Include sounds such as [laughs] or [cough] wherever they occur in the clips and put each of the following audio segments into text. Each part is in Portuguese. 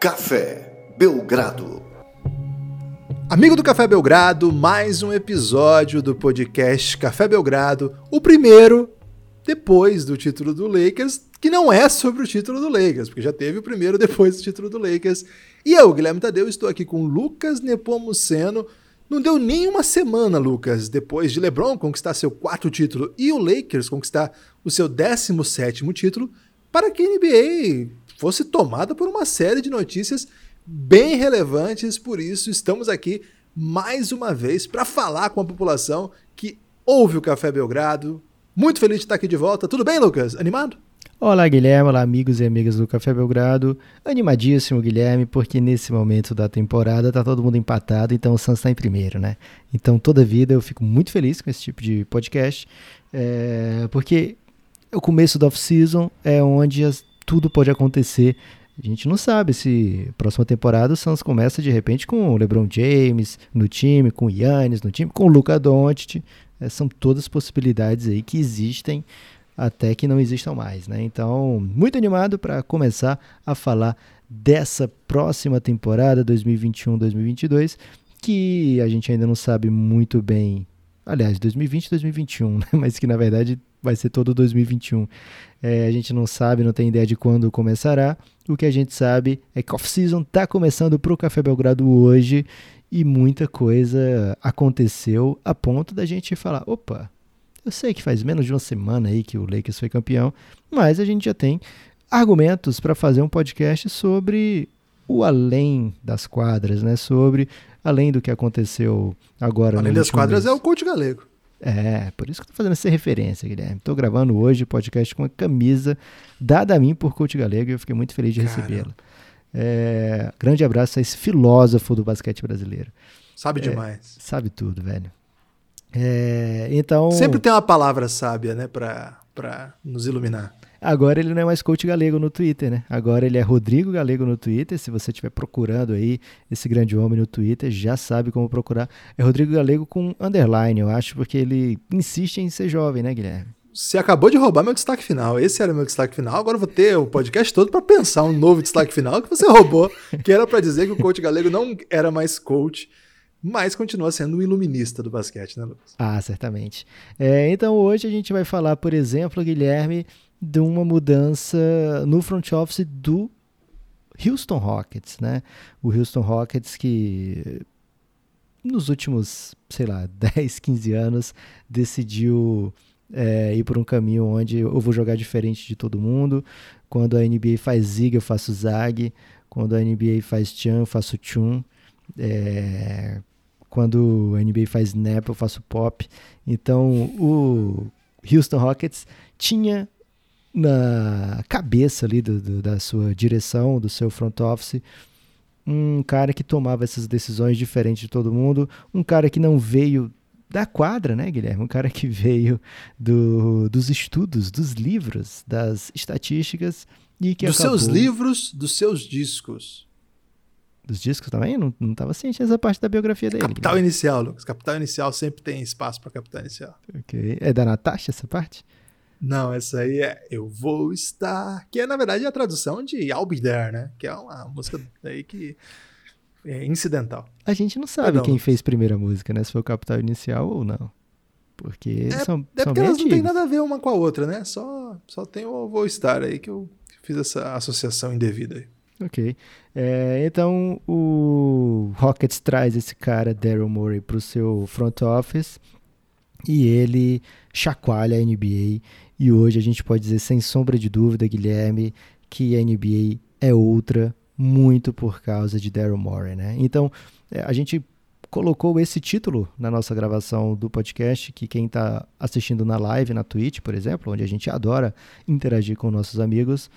Café Belgrado. Amigo do Café Belgrado, mais um episódio do podcast Café Belgrado, o primeiro depois do título do Lakers, que não é sobre o título do Lakers, porque já teve o primeiro depois do título do Lakers. E eu, Guilherme Tadeu, estou aqui com Lucas Nepomuceno. Não deu nem uma semana, Lucas, depois de LeBron conquistar seu quarto título e o Lakers conquistar o seu 17 título, para que a NBA fosse tomada por uma série de notícias bem relevantes. Por isso, estamos aqui mais uma vez para falar com a população que ouve o Café Belgrado. Muito feliz de estar aqui de volta. Tudo bem, Lucas? Animado? Olá, Guilherme. Olá, amigos e amigas do Café Belgrado. Animadíssimo, Guilherme, porque nesse momento da temporada tá todo mundo empatado, então o Santos está em primeiro, né? Então, toda vida eu fico muito feliz com esse tipo de podcast, é, porque o começo da off-season é onde as, tudo pode acontecer. A gente não sabe se próxima temporada o Santos começa de repente com o LeBron James no time, com o Yannis no time, com o Luca Doncic. É, são todas possibilidades aí que existem até que não existam mais, né? Então, muito animado para começar a falar dessa próxima temporada 2021-2022, que a gente ainda não sabe muito bem aliás, 2020 e 2021, né? [laughs] mas que na verdade vai ser todo 2021. É, a gente não sabe, não tem ideia de quando começará. O que a gente sabe é que off-season está começando para o Café Belgrado hoje e muita coisa aconteceu a ponto da gente falar: opa, eu sei que faz menos de uma semana aí que o Lakers foi campeão, mas a gente já tem argumentos para fazer um podcast sobre o além das quadras, né? Sobre além do que aconteceu agora. Além das quadras mês. é o coach galego. É, por isso que eu tô fazendo essa referência, Guilherme. Estou gravando hoje o podcast com a camisa dada a mim por Coach Galego e eu fiquei muito feliz de recebê-la. É, grande abraço a esse filósofo do basquete brasileiro. Sabe é, demais. Sabe tudo, velho. É, então. Sempre tem uma palavra sábia, né, para nos iluminar. Agora ele não é mais coach galego no Twitter, né? Agora ele é Rodrigo Galego no Twitter. Se você estiver procurando aí esse grande homem no Twitter, já sabe como procurar. É Rodrigo Galego com underline, eu acho, porque ele insiste em ser jovem, né, Guilherme? Você acabou de roubar meu destaque final. Esse era meu destaque final. Agora eu vou ter o podcast todo para pensar um novo destaque final que você roubou, que era para dizer que o coach galego não era mais coach, mas continua sendo um iluminista do basquete, né, Lucas? Ah, certamente. É, então hoje a gente vai falar, por exemplo, Guilherme, de uma mudança no front office do Houston Rockets, né? O Houston Rockets que nos últimos, sei lá, [laughs] 10, 15 anos decidiu é, ir por um caminho onde eu vou jogar diferente de todo mundo. Quando a NBA faz zig, eu faço zag. Quando a NBA faz chan, eu faço chun. É, quando a NBA faz snap, eu faço pop. Então, o Houston Rockets tinha na cabeça ali do, do, da sua direção, do seu front office, um cara que tomava essas decisões diferentes de todo mundo, um cara que não veio da quadra, né, Guilherme? Um cara que [laughs] veio do, dos estudos, dos livros, das estatísticas e que dos acabou... seus livros, dos seus discos. Dos discos também? Não, não tava ciente essa parte da biografia dele. Capital Guilherme. inicial, Lucas. Capital inicial sempre tem espaço para capital inicial. Ok. É da Natasha essa parte? Não, essa aí é Eu Vou Estar, que é na verdade a tradução de I'll Be There, né? Que é uma música aí que é incidental. A gente não sabe não, quem fez primeira música, né? Se foi o Capital Inicial ou não. Porque é, são, é são porque elas antigos. não tem nada a ver uma com a outra, né? Só, só tem o Vou Estar aí que eu fiz essa associação indevida aí. Ok. É, então o Rockets traz esse cara, Daryl Morey, para o seu front office e ele chacoalha a NBA e hoje a gente pode dizer sem sombra de dúvida, Guilherme, que a NBA é outra muito por causa de Daryl Morey, né? Então, é, a gente colocou esse título na nossa gravação do podcast, que quem está assistindo na live, na Twitch, por exemplo, onde a gente adora interagir com nossos amigos,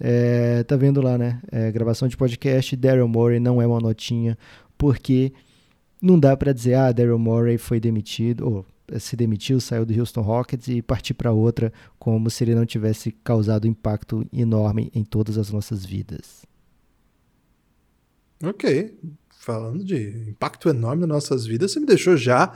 é, tá vendo lá, né? É, gravação de podcast, Daryl Morey não é uma notinha, porque não dá para dizer, ah, Daryl Morey foi demitido, ou se demitiu, saiu do Houston Rockets e partir para outra, como se ele não tivesse causado impacto enorme em todas as nossas vidas. Ok. Falando de impacto enorme nas nossas vidas, você me deixou já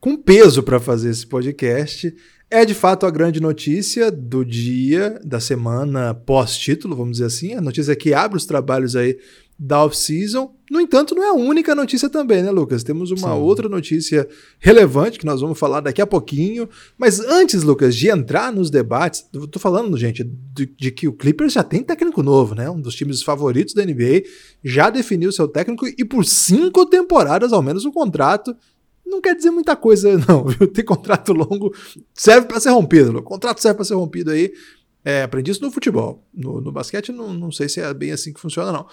com peso para fazer esse podcast. É de fato a grande notícia do dia, da semana pós-título, vamos dizer assim. A notícia que abre os trabalhos aí da off-season. No entanto, não é a única notícia também, né, Lucas? Temos uma Sim. outra notícia relevante que nós vamos falar daqui a pouquinho. Mas antes, Lucas, de entrar nos debates, eu tô falando, gente, de, de que o Clippers já tem técnico novo, né? Um dos times favoritos da NBA, já definiu seu técnico e por cinco temporadas, ao menos, o contrato. Não quer dizer muita coisa, [laughs] não, viu? Ter contrato longo serve para ser rompido. O contrato serve para ser rompido aí. É, aprendi isso no futebol. No, no basquete, não, não sei se é bem assim que funciona, não.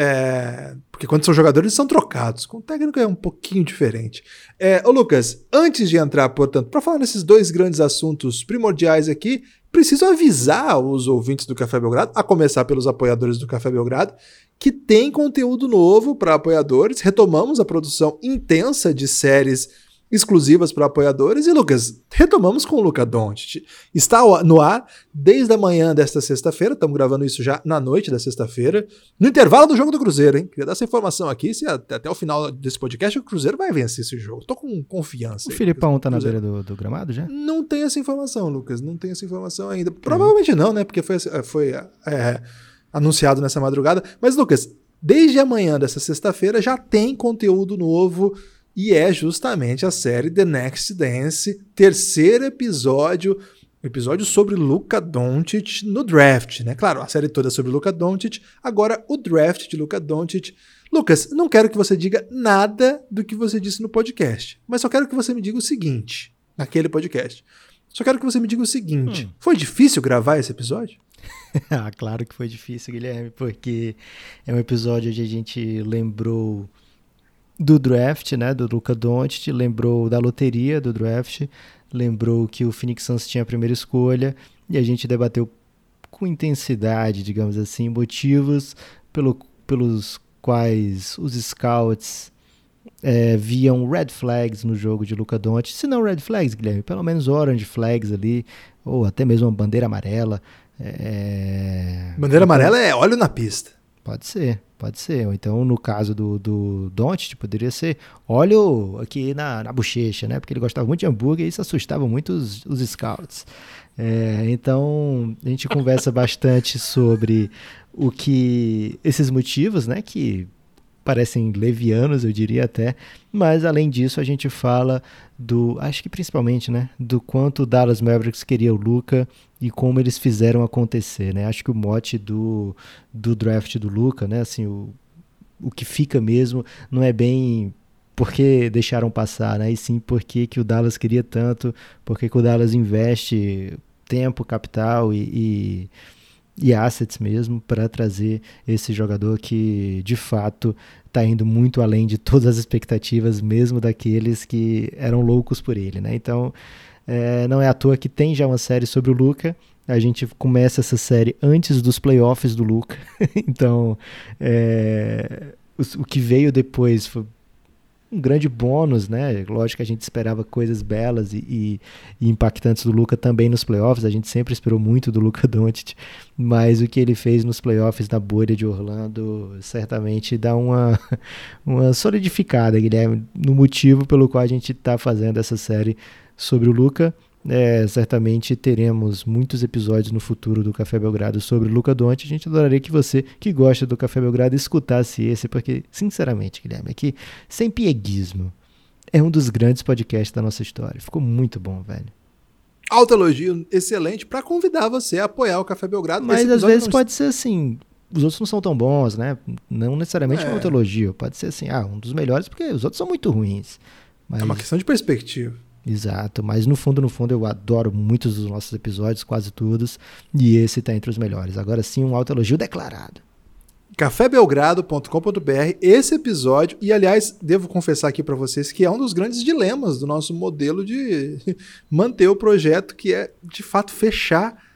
É, porque quando são jogadores, eles são trocados. Com o técnico é um pouquinho diferente. É, ô Lucas, antes de entrar, portanto, para falar nesses dois grandes assuntos primordiais aqui, preciso avisar os ouvintes do Café Belgrado, a começar pelos apoiadores do Café Belgrado, que tem conteúdo novo para apoiadores. Retomamos a produção intensa de séries exclusivas para apoiadores. E, Lucas, retomamos com o Luca Doncic. Está no ar desde a manhã desta sexta-feira, estamos gravando isso já na noite da sexta-feira, no intervalo do jogo do Cruzeiro, hein? Queria dar essa informação aqui, se até, até o final desse podcast o Cruzeiro vai vencer esse jogo. Tô com confiança. O aí, Filipão Lucas. tá na beira do, do gramado já? Não tem essa informação, Lucas. Não tem essa informação ainda. Provavelmente não, né? Porque foi, foi é, anunciado nessa madrugada. Mas, Lucas, desde amanhã dessa sexta-feira já tem conteúdo novo e é justamente a série The Next Dance, terceiro episódio, episódio sobre Luka Doncic no draft, né? Claro, a série toda é sobre Luka Doncic, agora o draft de Luka Doncic. Lucas, não quero que você diga nada do que você disse no podcast, mas só quero que você me diga o seguinte, naquele podcast. Só quero que você me diga o seguinte: Hum. foi difícil gravar esse episódio? [laughs] ah, claro que foi difícil, Guilherme, porque é um episódio onde a gente lembrou do draft, né, do Luca Doncic, lembrou da loteria do draft, lembrou que o Phoenix Suns tinha a primeira escolha e a gente debateu com intensidade, digamos assim, motivos pelo, pelos quais os scouts é, viam red flags no jogo de Luca Doncic, se não red flags, Guilherme, pelo menos orange flags ali, ou até mesmo uma bandeira amarela. É... Bandeira amarela é óleo na pista. Pode ser, pode ser. Ou então, no caso do, do Doncic, poderia ser óleo aqui na, na bochecha, né? Porque ele gostava muito de hambúrguer e isso assustava muito os, os scouts. É, então, a gente conversa [laughs] bastante sobre o que... Esses motivos, né? Que parecem levianos, eu diria até. Mas, além disso, a gente fala do... Acho que principalmente, né? Do quanto o Dallas Mavericks queria o Luca e como eles fizeram acontecer, né? Acho que o mote do, do draft do Luca, né? Assim, o, o que fica mesmo não é bem porque deixaram passar, né? E sim porque que o Dallas queria tanto, porque que o Dallas investe tempo, capital e, e, e assets mesmo para trazer esse jogador que de fato está indo muito além de todas as expectativas, mesmo daqueles que eram loucos por ele, né? Então é, não é à toa que tem já uma série sobre o Luca. A gente começa essa série antes dos playoffs do Luca. [laughs] então, é, o, o, que veio depois foi um grande bônus, né? Lógico que a gente esperava coisas belas e, e, e, impactantes do Luca também nos playoffs. A gente sempre esperou muito do Luca [laughs] Doncic, mas o que ele fez nos playoffs na bolha de Orlando certamente dá uma, [laughs] uma solidificada, Guilherme, no motivo pelo qual a gente está fazendo essa série sobre o Luca. É, certamente teremos muitos episódios no futuro do Café Belgrado sobre Luca Doncic. A gente adoraria que você, que gosta do Café Belgrado, escutasse esse, porque, sinceramente, Guilherme, aqui, sem pieguismo, é um dos grandes podcasts da nossa história. Ficou muito bom, velho. Alto elogio, excelente, para convidar você a apoiar o Café Belgrado. Mas às vezes não... pode ser assim, os outros não são tão bons, né? Não necessariamente é. um alto elogio. Pode ser assim, ah, um dos melhores, porque os outros são muito ruins. Mas... É uma questão de perspectiva. Exato, mas no fundo, no fundo, eu adoro muitos dos nossos episódios, quase todos, e esse está entre os melhores. Agora sim, um alto elogio declarado. cafébelgrado.com.br, esse episódio, e aliás, devo confessar aqui para vocês que é um dos grandes dilemas do nosso modelo de [laughs] manter o projeto, que é de fato fechar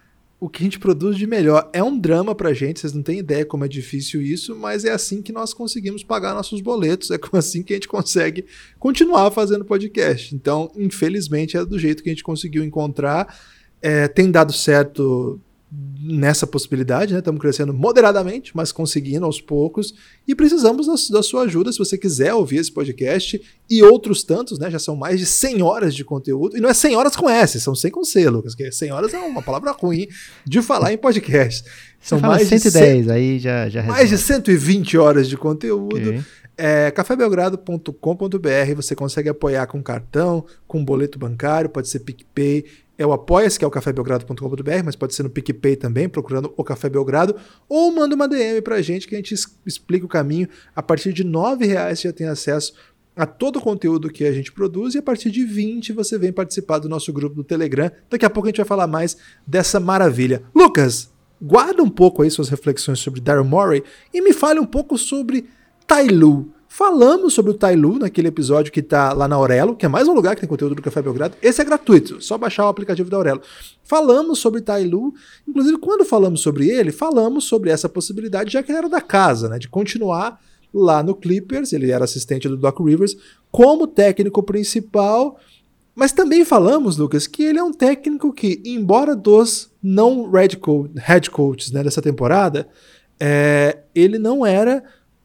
o que a gente produz de melhor. É um drama pra gente, vocês não têm ideia como é difícil isso, mas é assim que nós conseguimos pagar nossos boletos, é [laughs] assim que a gente consegue continuar fazendo podcast. Então, infelizmente, é do jeito que a gente conseguiu encontrar. É, tem dado certo nessa possibilidade, né? Estamos crescendo moderadamente, mas conseguindo aos poucos. E precisamos da, da, sua ajuda se você quiser ouvir esse podcast e outros tantos, né? Já são mais de 100 horas de conteúdo. E não é 100 horas com S, são 100 com C, Lucas, porque 100 horas é uma palavra ruim de falar em podcast. São mais 110, de 100, aí já, já Mais de 120 horas de conteúdo. Okay. É, cafébelgrado.com.br você consegue apoiar com cartão, com boleto bancário, pode ser PicPay, é o Apoia-se, que é o cafébelgrado.com.br, mas pode ser no PicPay também, procurando o Café Belgrado, ou manda uma DM pra gente que a gente explica o caminho. A partir de R$ reais você já tem acesso a todo o conteúdo que a gente produz e a partir de 20 você vem participar do nosso grupo do Telegram. Daqui a pouco a gente vai falar mais dessa maravilha. Lucas, guarda um pouco aí suas reflexões sobre Daryl Morey e me fale um pouco sobre Tailu. Falamos sobre o Tailu naquele episódio que está lá na Aurelo, que é mais um lugar que tem conteúdo do Café Belgrado. Esse é gratuito, só baixar o aplicativo da Aurelo. Falamos sobre Tailu, inclusive quando falamos sobre ele, falamos sobre essa possibilidade, já que ele era da casa, né, de continuar lá no Clippers, ele era assistente do Doc Rivers, como técnico principal. Mas também falamos, Lucas, que ele é um técnico que, embora dos não head, coaches né, dessa temporada, é, ele não era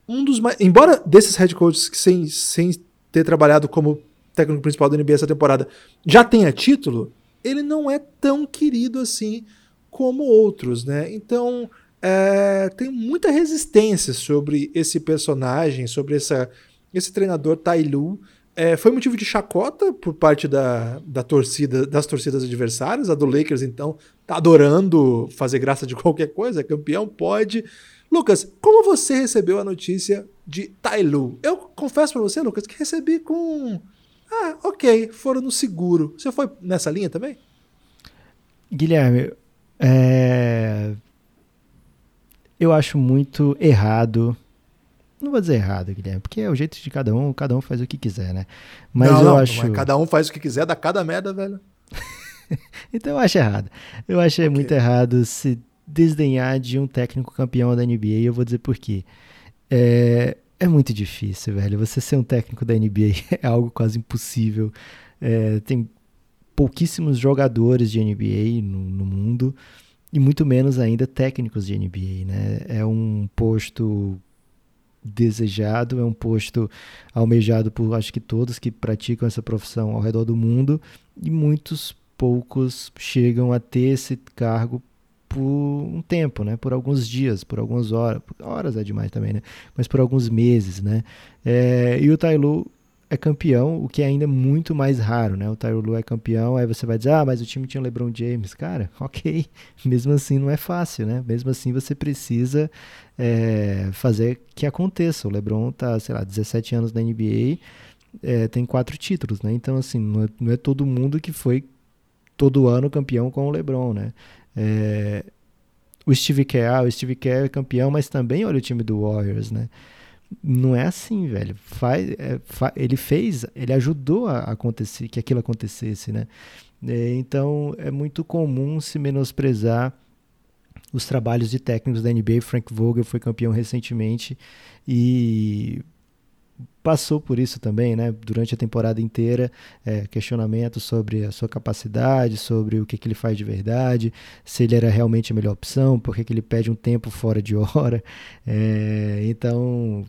um dos mais. Embora desses head coaches que sem, sem ter trabalhado como técnico principal da NBA essa temporada já tenha título, ele não é tão querido assim como outros, né? Então é, tem muita resistência sobre esse personagem, sobre essa, esse treinador Tai Lu. É, foi motivo de chacota por parte da, da torcida, das torcidas adversárias. A do Lakers, então, tá adorando fazer graça de [laughs] qualquer coisa. Campeão pode. Lucas, como você recebeu a notícia de Tailu? Eu confesso para você, Lucas, que recebi com. Ah, ok, foram no seguro. Você foi nessa linha também? Guilherme, é... eu acho muito errado. Não vou dizer errado, Guilherme, porque é o jeito de cada um, cada um faz o que quiser, né? Mas não, eu não, acho. É cada um faz o que quiser, dá cada merda, velho. [laughs] então eu acho errado. Eu achei okay. muito errado se desdenhar de um técnico campeão da NBA e eu vou dizer por quê. É, é muito difícil, velho. Você ser um técnico da NBA [laughs] é algo quase impossível. É, tem pouquíssimos jogadores de NBA no, no, mundo e muito menos ainda técnicos de NBA, né? É um posto desejado, é um posto almejado por acho que todos que praticam essa profissão ao redor do mundo e muitos poucos chegam a ter esse cargo por um tempo, né? Por alguns dias, por algumas horas, horas é demais também, né? Mas por alguns meses, né? É, e o Tailu é campeão, o que é ainda muito mais raro, né? O Tailu é campeão, aí você vai dizer, ah, mas o time tinha LeBron James, cara, [laughs] ok. Mesmo assim não é fácil, né? Mesmo assim você precisa é, fazer que aconteça. O LeBron tá, sei lá, 17 anos na NBA, é, tem quatro títulos, né? Então assim, não é, não é todo mundo que foi todo ano campeão com o LeBron, né? É, o Steve Kerr, ah, o Steve Kerr é campeão, mas também olha o time do Warriors, né? Não é assim, velho. Faz, é, fa, ele fez, ele ajudou a acontecer, que aquilo acontecesse, né? É, então é muito comum se menosprezar os trabalhos de técnicos da NBA. Frank Vogel foi campeão recentemente e passou por isso também, né? Durante a temporada inteira, é, questionamentos sobre a sua capacidade, sobre o que, que, ele faz de verdade, se ele era realmente a melhor opção, por que ele pede um tempo fora de hora. É, então,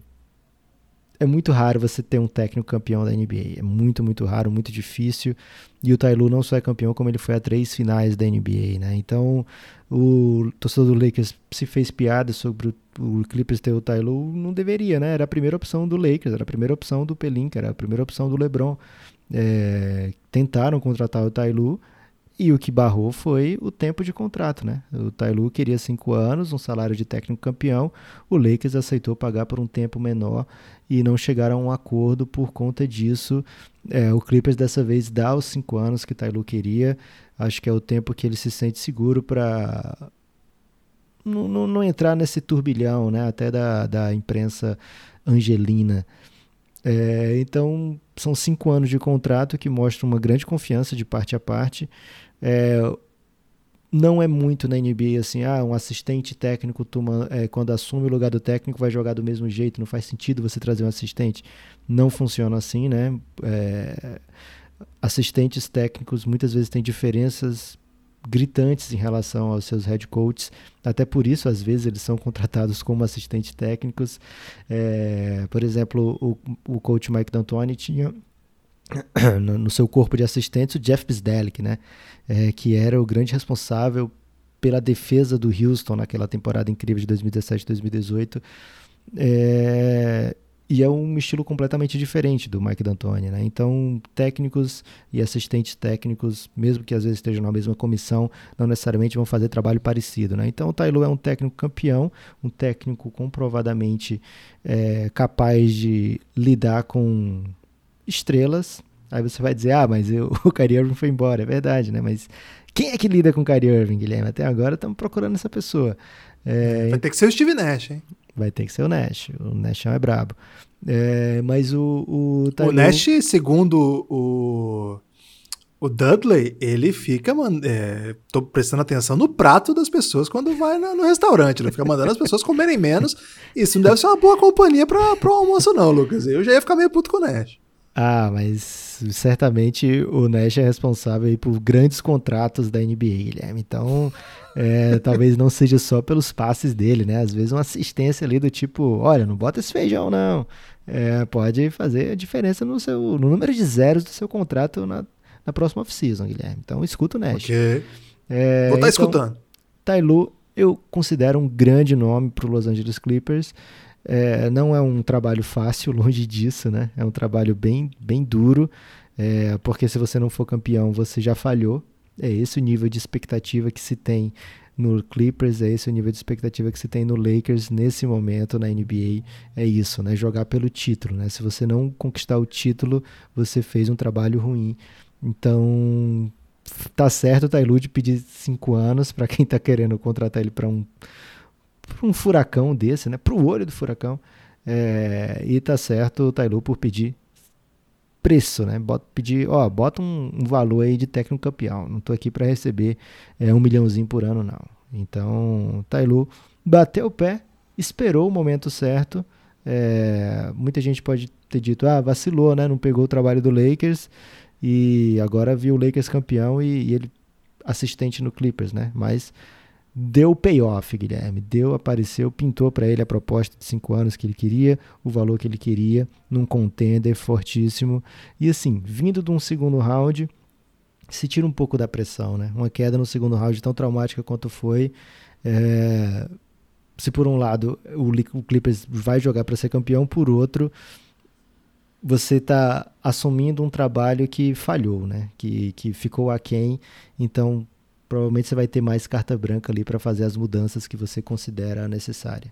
é muito raro você ter um técnico campeão da NBA. É muito, muito raro, muito difícil. E o Tailu não só é campeão, como ele foi a três finais da NBA, né? Então, o torcedor do Lakers se fez piada sobre o, o Clippers ter o Tailu, não deveria, né? Era a primeira opção do Lakers, era a primeira opção do Pelinka, era a primeira opção do LeBron. É, tentaram contratar o Tailu, e o que barrou foi o tempo de contrato, né? O Tailu queria cinco anos, um salário de técnico campeão. O Lakers aceitou pagar por um tempo menor e não chegaram a um acordo por conta disso. É, o Clippers dessa vez dá os cinco anos que Tailu queria. Acho que é o tempo que ele se sente seguro para não, entrar nesse turbilhão, né? Até da, da imprensa angelina. É, então, são cinco anos de contrato que mostram uma grande confiança de parte a parte. É, não é muito na NBA assim, ah, um assistente técnico toma, é, quando assume o lugar do técnico vai jogar do mesmo jeito, não faz sentido você trazer um assistente. Não funciona assim, né? É, assistentes técnicos muitas vezes têm diferenças gritantes em relação aos seus head coaches. Até por isso, às vezes, eles são contratados como assistentes técnicos. É, por exemplo, o, o coach Mike D'Antoni tinha [coughs] no seu corpo de assistentes o Jeff Bisdelic, né? É, que era o grande responsável pela defesa do Houston naquela temporada incrível de 2017-2018. É, e é um estilo completamente diferente do Mike D'Antoni, né? Então, técnicos e assistentes técnicos, mesmo que às vezes estejam na mesma comissão, não necessariamente vão fazer trabalho parecido, né? Então, o Tailu é um técnico campeão, um técnico comprovadamente é, capaz de lidar com estrelas. Aí você vai dizer, ah, mas eu, [laughs] o Kyrie Irving foi embora. É verdade, né? Mas quem é que lida com o Kyrie Irving, Guilherme? Até agora estamos procurando essa pessoa. É, vai ter que ser o Steve Nash, hein? Vai ter que ser o Nash. O Nash é brabo. É, mas o. O, o Nash, segundo o. O Dudley, ele fica. É, tô prestando atenção no prato das pessoas quando vai no, no restaurante. Ele fica mandando as pessoas comerem menos. Isso não deve ser uma boa companhia para o almoço, não, Lucas. Eu já ia ficar meio puto com o Nash. Ah, mas certamente o Nash é responsável por grandes contratos da NBA, Guilherme. Então, é, [laughs] talvez não seja só pelos passes dele, né? Às vezes uma assistência ali do tipo, olha, não bota esse feijão não. É, pode fazer a diferença no, seu, no número de zeros do seu contrato na, na próxima off-season, Guilherme. Então, escuta o Nash. Ok. É, Vou estar tá então, escutando. Tailu, eu considero um grande nome para o Los Angeles Clippers. É, não é um trabalho fácil, [laughs] longe disso, né? É um trabalho bem, bem duro, é, porque se você não for campeão, você já falhou. É esse o nível de expectativa que se tem no Clippers, é esse o nível de expectativa que se tem no Lakers nesse momento na NBA. É isso, né? Jogar pelo título, né? Se você não conquistar o título, você fez um trabalho ruim. Então, tá certo o Tailud pedir cinco anos para quem tá querendo contratar ele para um para um furacão desse, né? Para o olho do furacão. É, e tá certo o Tailu por pedir preço, né? Bota, pedir, ó, bota um, um valor aí de técnico campeão. Não tô aqui para receber é, um milhãozinho por ano, não. Então, Tailu bateu o pé, esperou o momento certo. É, muita gente pode ter dito, ah, vacilou, né? Não pegou o trabalho do Lakers e agora viu o Lakers campeão e, e ele assistente no Clippers, né? Mas deu payoff, Guilherme. Deu, apareceu, pintou para ele a proposta de cinco anos que ele queria, o valor que ele queria, num contender fortíssimo. E assim, vindo de um segundo round, se tira um pouco da pressão, né? Uma queda no segundo round tão traumática quanto foi. É... Se por um lado o Clippers vai jogar para ser campeão, por outro você está assumindo um trabalho que falhou, né? Que, que ficou aquém. Então provavelmente você vai ter mais carta branca ali para fazer as mudanças que você considera necessária.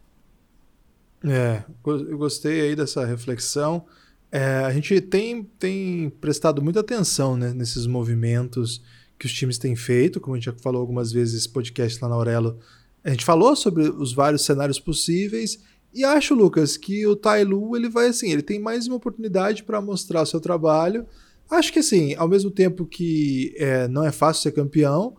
É, eu gostei aí dessa reflexão. É, a gente tem, tem prestado muita atenção né, nesses movimentos que os times têm feito, como a gente já falou algumas vezes nesse podcast lá na Aurelo. A gente falou sobre os vários cenários possíveis e acho, Lucas, que o Tailu ele vai assim, ele tem mais uma oportunidade para mostrar o seu trabalho. Acho que assim, ao mesmo tempo que é, não é fácil ser campeão,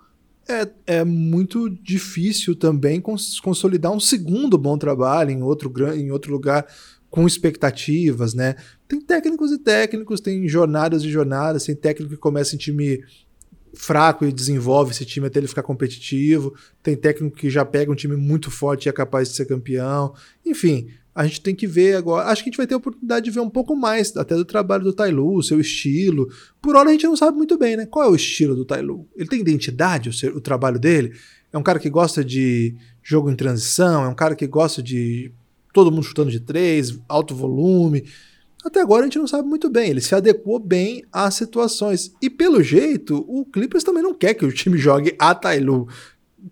é, é muito difícil também cons consolidar um segundo bom trabalho em outro, em outro lugar com expectativas, né? Tem técnicos e técnicos, tem jornadas e jornadas, tem técnico que começa em time fraco e desenvolve esse time até ele ficar competitivo, tem técnico que já pega um time muito forte e é capaz de ser campeão. Enfim, a gente tem que ver agora. Acho que a gente vai ter a oportunidade de ver um pouco mais até do trabalho do Tailu, seu estilo. Por hora a gente não sabe muito bem, né? Qual é o estilo do Tailu? Ele tem identidade, o, seu, o trabalho dele? É um cara que gosta de jogo em transição, é um cara que gosta de todo mundo chutando de três, alto volume. Até agora a gente não sabe muito bem. Ele se adequou bem às situações. E pelo jeito, o Clippers também não quer que o time jogue a Tailu.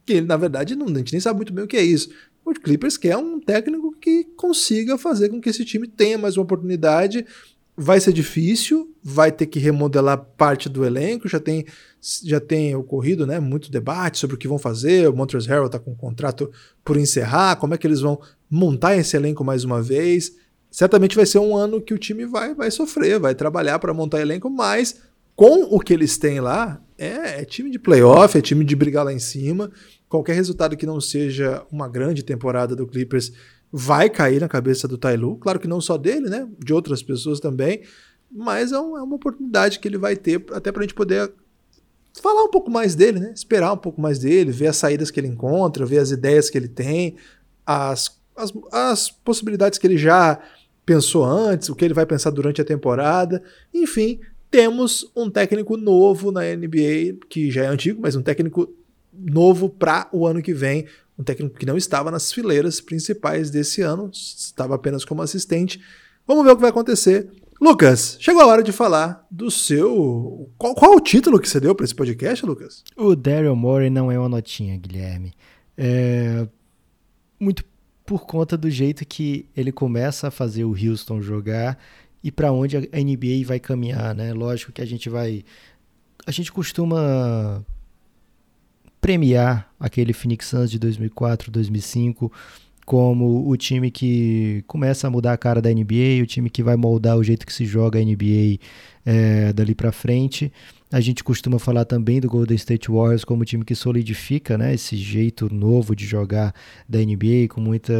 Que ele, na verdade, não, a gente nem sabe muito bem o que é isso. O Clippers quer um técnico que consiga fazer com que esse time tenha mais uma oportunidade. Vai ser difícil, vai ter que remodelar parte do elenco, já tem, já tem ocorrido né, muito debate sobre o que vão fazer. O Montrezl Harrell está com um contrato por encerrar, como é que eles vão montar esse elenco mais uma vez. Certamente vai ser um ano que o time vai, vai sofrer, vai trabalhar para montar elenco, mas com o que eles têm lá, é, é time de playoff, é time de brigar lá em cima qualquer resultado que não seja uma grande temporada do Clippers vai cair na cabeça do Tailu. Claro que não só dele, né? De outras pessoas também. Mas é, um, é uma oportunidade que ele vai ter até para a gente poder falar um pouco mais dele, né? Esperar um pouco mais dele, ver as saídas que ele encontra, ver as ideias que ele tem, as, as, as possibilidades que ele já pensou antes, o que ele vai pensar durante a temporada. Enfim, temos um técnico novo na NBA, que já é antigo, mas um técnico novo para o ano que vem. Um técnico que não estava nas fileiras principais desse ano, estava apenas como assistente. Vamos ver o que vai acontecer. Lucas, chegou a hora de falar do seu. Qual, qual o título que você deu para esse podcast, Lucas? O Daryl Morey não é uma notinha, Guilherme. É muito por conta do jeito que ele começa a fazer o Houston jogar e para onde a NBA vai caminhar, né? Lógico que a gente vai. A gente costuma premiar aquele Phoenix Suns de 2004, 2005 como o time que começa a mudar a cara da NBA, o time que vai moldar o jeito que se joga a NBA é, dali para frente. A gente costuma falar também do Golden State Warriors como o time que solidifica né, esse jeito novo de jogar da NBA com muita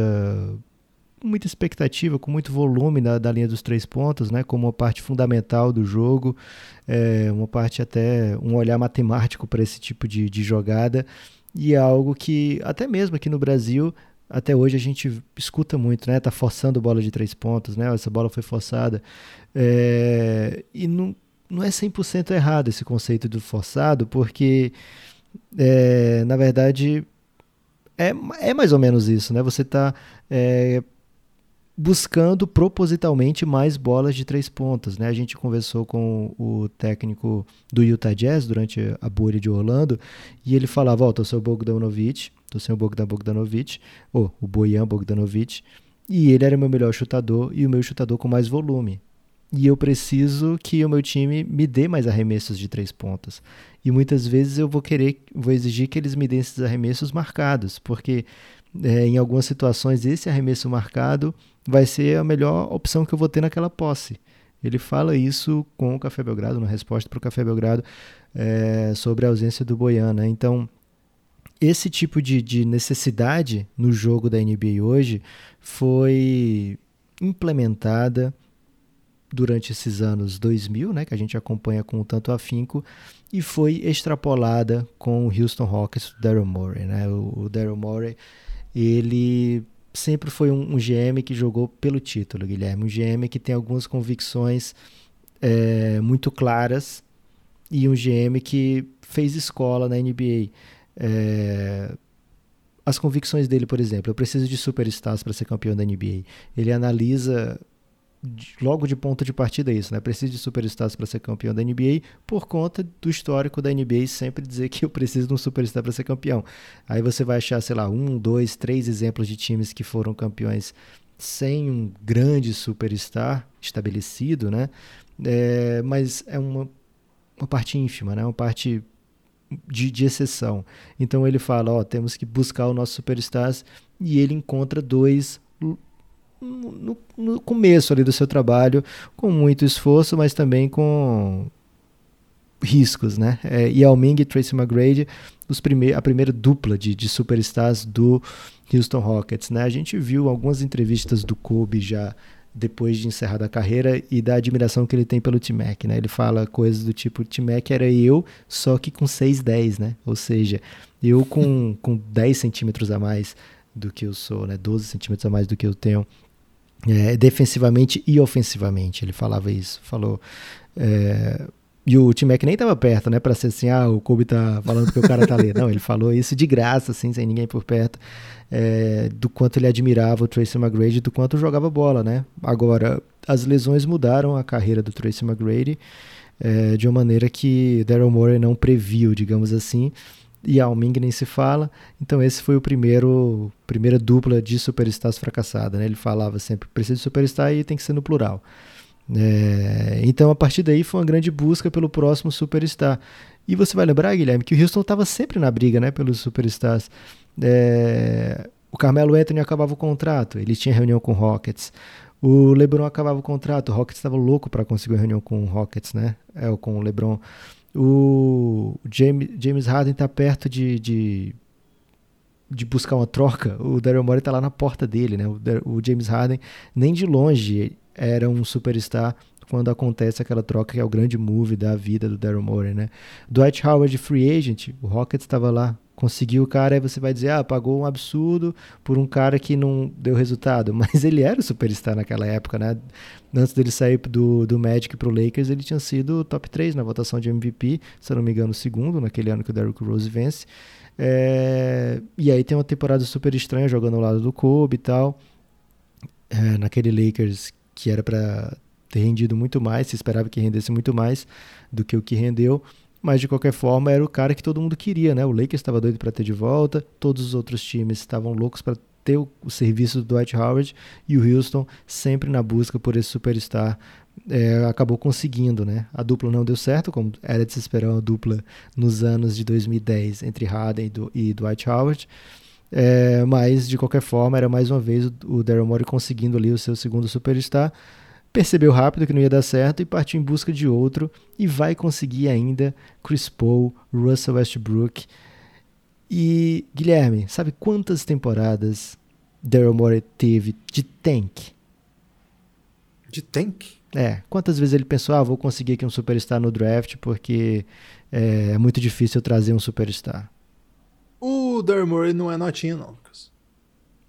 muita expectativa, com muito volume da, da linha dos três pontos, né, como uma parte fundamental do jogo, é, uma parte até um olhar matemático para esse tipo de, de jogada e é algo que até mesmo aqui no Brasil até hoje a gente escuta muito, né? Tá forçando bola de três pontos, né? Essa bola foi forçada. É, e não, não é 100% errado esse conceito do forçado, porque, é, na verdade, é, é mais ou menos isso, né? Você está é, buscando propositalmente mais bolas de três pontos, né? A gente conversou com o técnico do Utah Jazz durante a bolha de Orlando e ele falava, ó, oh, tô seu Bogdanovic, tô sem o Bogdan Bogdanovic, ou o Bojan Bogdanovic, e ele era meu melhor chutador e o meu chutador com mais volume. E eu preciso que o meu time me dê mais arremessos de três pontas. E muitas vezes eu vou querer, vou exigir que eles me deem esses arremessos marcados, porque é, em algumas situações esse arremesso marcado vai ser a melhor opção que eu vou ter naquela posse. Ele fala isso com o Café Belgrado, na resposta para o Café Belgrado, é, sobre a ausência do Boiana. Né? Então, esse tipo de, de necessidade no jogo da NBA hoje foi implementada durante esses anos 2000, né, que a gente acompanha com tanto afinco, e foi extrapolada com o Houston Rockets do Daryl Morey. Né? O, o Daryl Morey, ele sempre foi um, um, GM que jogou pelo título, Guilherme. Um GM que tem algumas convicções é, muito claras e um GM que fez escola na NBA. É, as convicções dele, por exemplo, eu preciso de superstars para ser campeão da NBA. Ele analisa logo de ponto de partida isso, né? Preciso de superstars para ser campeão da NBA por conta do histórico da NBA sempre dizer que [laughs] eu preciso de um superstar para ser campeão. Aí você vai achar, sei lá, um, dois, três exemplos de times que foram campeões sem um grande superstar estabelecido, né? É, mas é uma, uma parte ínfima, né? Uma parte de, de exceção. Então ele fala, ó, temos que buscar o nosso superstars e ele encontra dois no, no, começo ali do seu trabalho, com muito esforço, mas também com riscos, né? É, Yao Ming e Tracy McGrady, os prime a primeira dupla de, de superstars do Houston Rockets, né? A gente viu algumas entrevistas do Kobe já depois de encerrar a carreira e da admiração que ele tem pelo T-Mac, né? Ele fala coisas do tipo, T-Mac era eu, só que com 6'10", né? Ou seja, eu com, com 10 centímetros a mais do que eu sou, né? 12 centímetros a mais do que eu tenho é, defensivamente e ofensivamente. Ele falava isso. Falou. É, e o T-Mac nem estava perto, né? Para ser assim, ah, o Kobe tá falando que o cara tá ali. Não, ele falou isso de graça, assim, sem ninguém por perto, é, do quanto ele admirava o Tracy McGrady, do quanto jogava bola, né? Agora, as lesões mudaram a carreira do Tracy McGrady é, de uma maneira que Daryl Morey não previu, digamos assim Yao Ming nem se fala. Então esse foi o primeiro primeira dupla de superstars fracassada. Né? Ele falava sempre precisa de superstar e tem que ser no plural. É, então a partir daí foi uma grande busca pelo próximo superstar. E você vai lembrar, Guilherme, que o Houston estava sempre na briga né, pelos superstars. É, o Carmelo Anthony acabava o contrato, ele tinha reunião com o Rockets. O LeBron acabava o contrato, o Rockets estava louco para conseguir uma reunião com o Rockets, né? É, com o LeBron. O James, James Harden está perto de, de, de, buscar uma troca. O Daryl Morey está lá na porta dele, né? O, o, James Harden nem de longe era um superstar quando acontece aquela troca que é o grande move da vida do Daryl Morey, né? Dwight Howard, free agent, o Rockets estava lá, conseguiu o cara, aí você vai dizer, ah, pagou um absurdo por um cara que não deu resultado, [laughs] mas ele era o superstar naquela época, né? Antes dele sair do, do Magic pro Lakers, ele tinha sido top 3 na votação de MVP, se eu não me engano, segundo, naquele ano que o Derrick Rose vence. É, e aí tem uma temporada super estranha jogando ao lado do Kobe e tal. É, naquele Lakers que era para ter rendido muito mais, se esperava que rendesse muito mais do que o que rendeu. Mas de qualquer forma era o cara que todo mundo queria, né? O Lakers estava doido para ter de volta, todos os outros times estavam loucos para ter o, o, serviço do Dwight Howard e o Houston sempre na busca por esse superstar é, acabou conseguindo, né? A dupla não deu certo, como era de se esperar uma dupla nos anos de 2010 entre Harden e, e Dwight Howard. É, mas de qualquer forma era mais uma vez o, o Daryl Morey conseguindo ali o seu segundo superstar. Percebeu rápido que não ia dar certo e partiu em busca de outro e vai conseguir ainda Chris Paul, Russell Westbrook. E Guilherme, sabe quantas temporadas Daryl Morey teve de tank? De tank? É, quantas vezes ele pensou, ah, vou conseguir aqui um superstar no draft porque é, é muito difícil eu trazer um superstar. O Daryl Morey não é notinha, não, Lucas.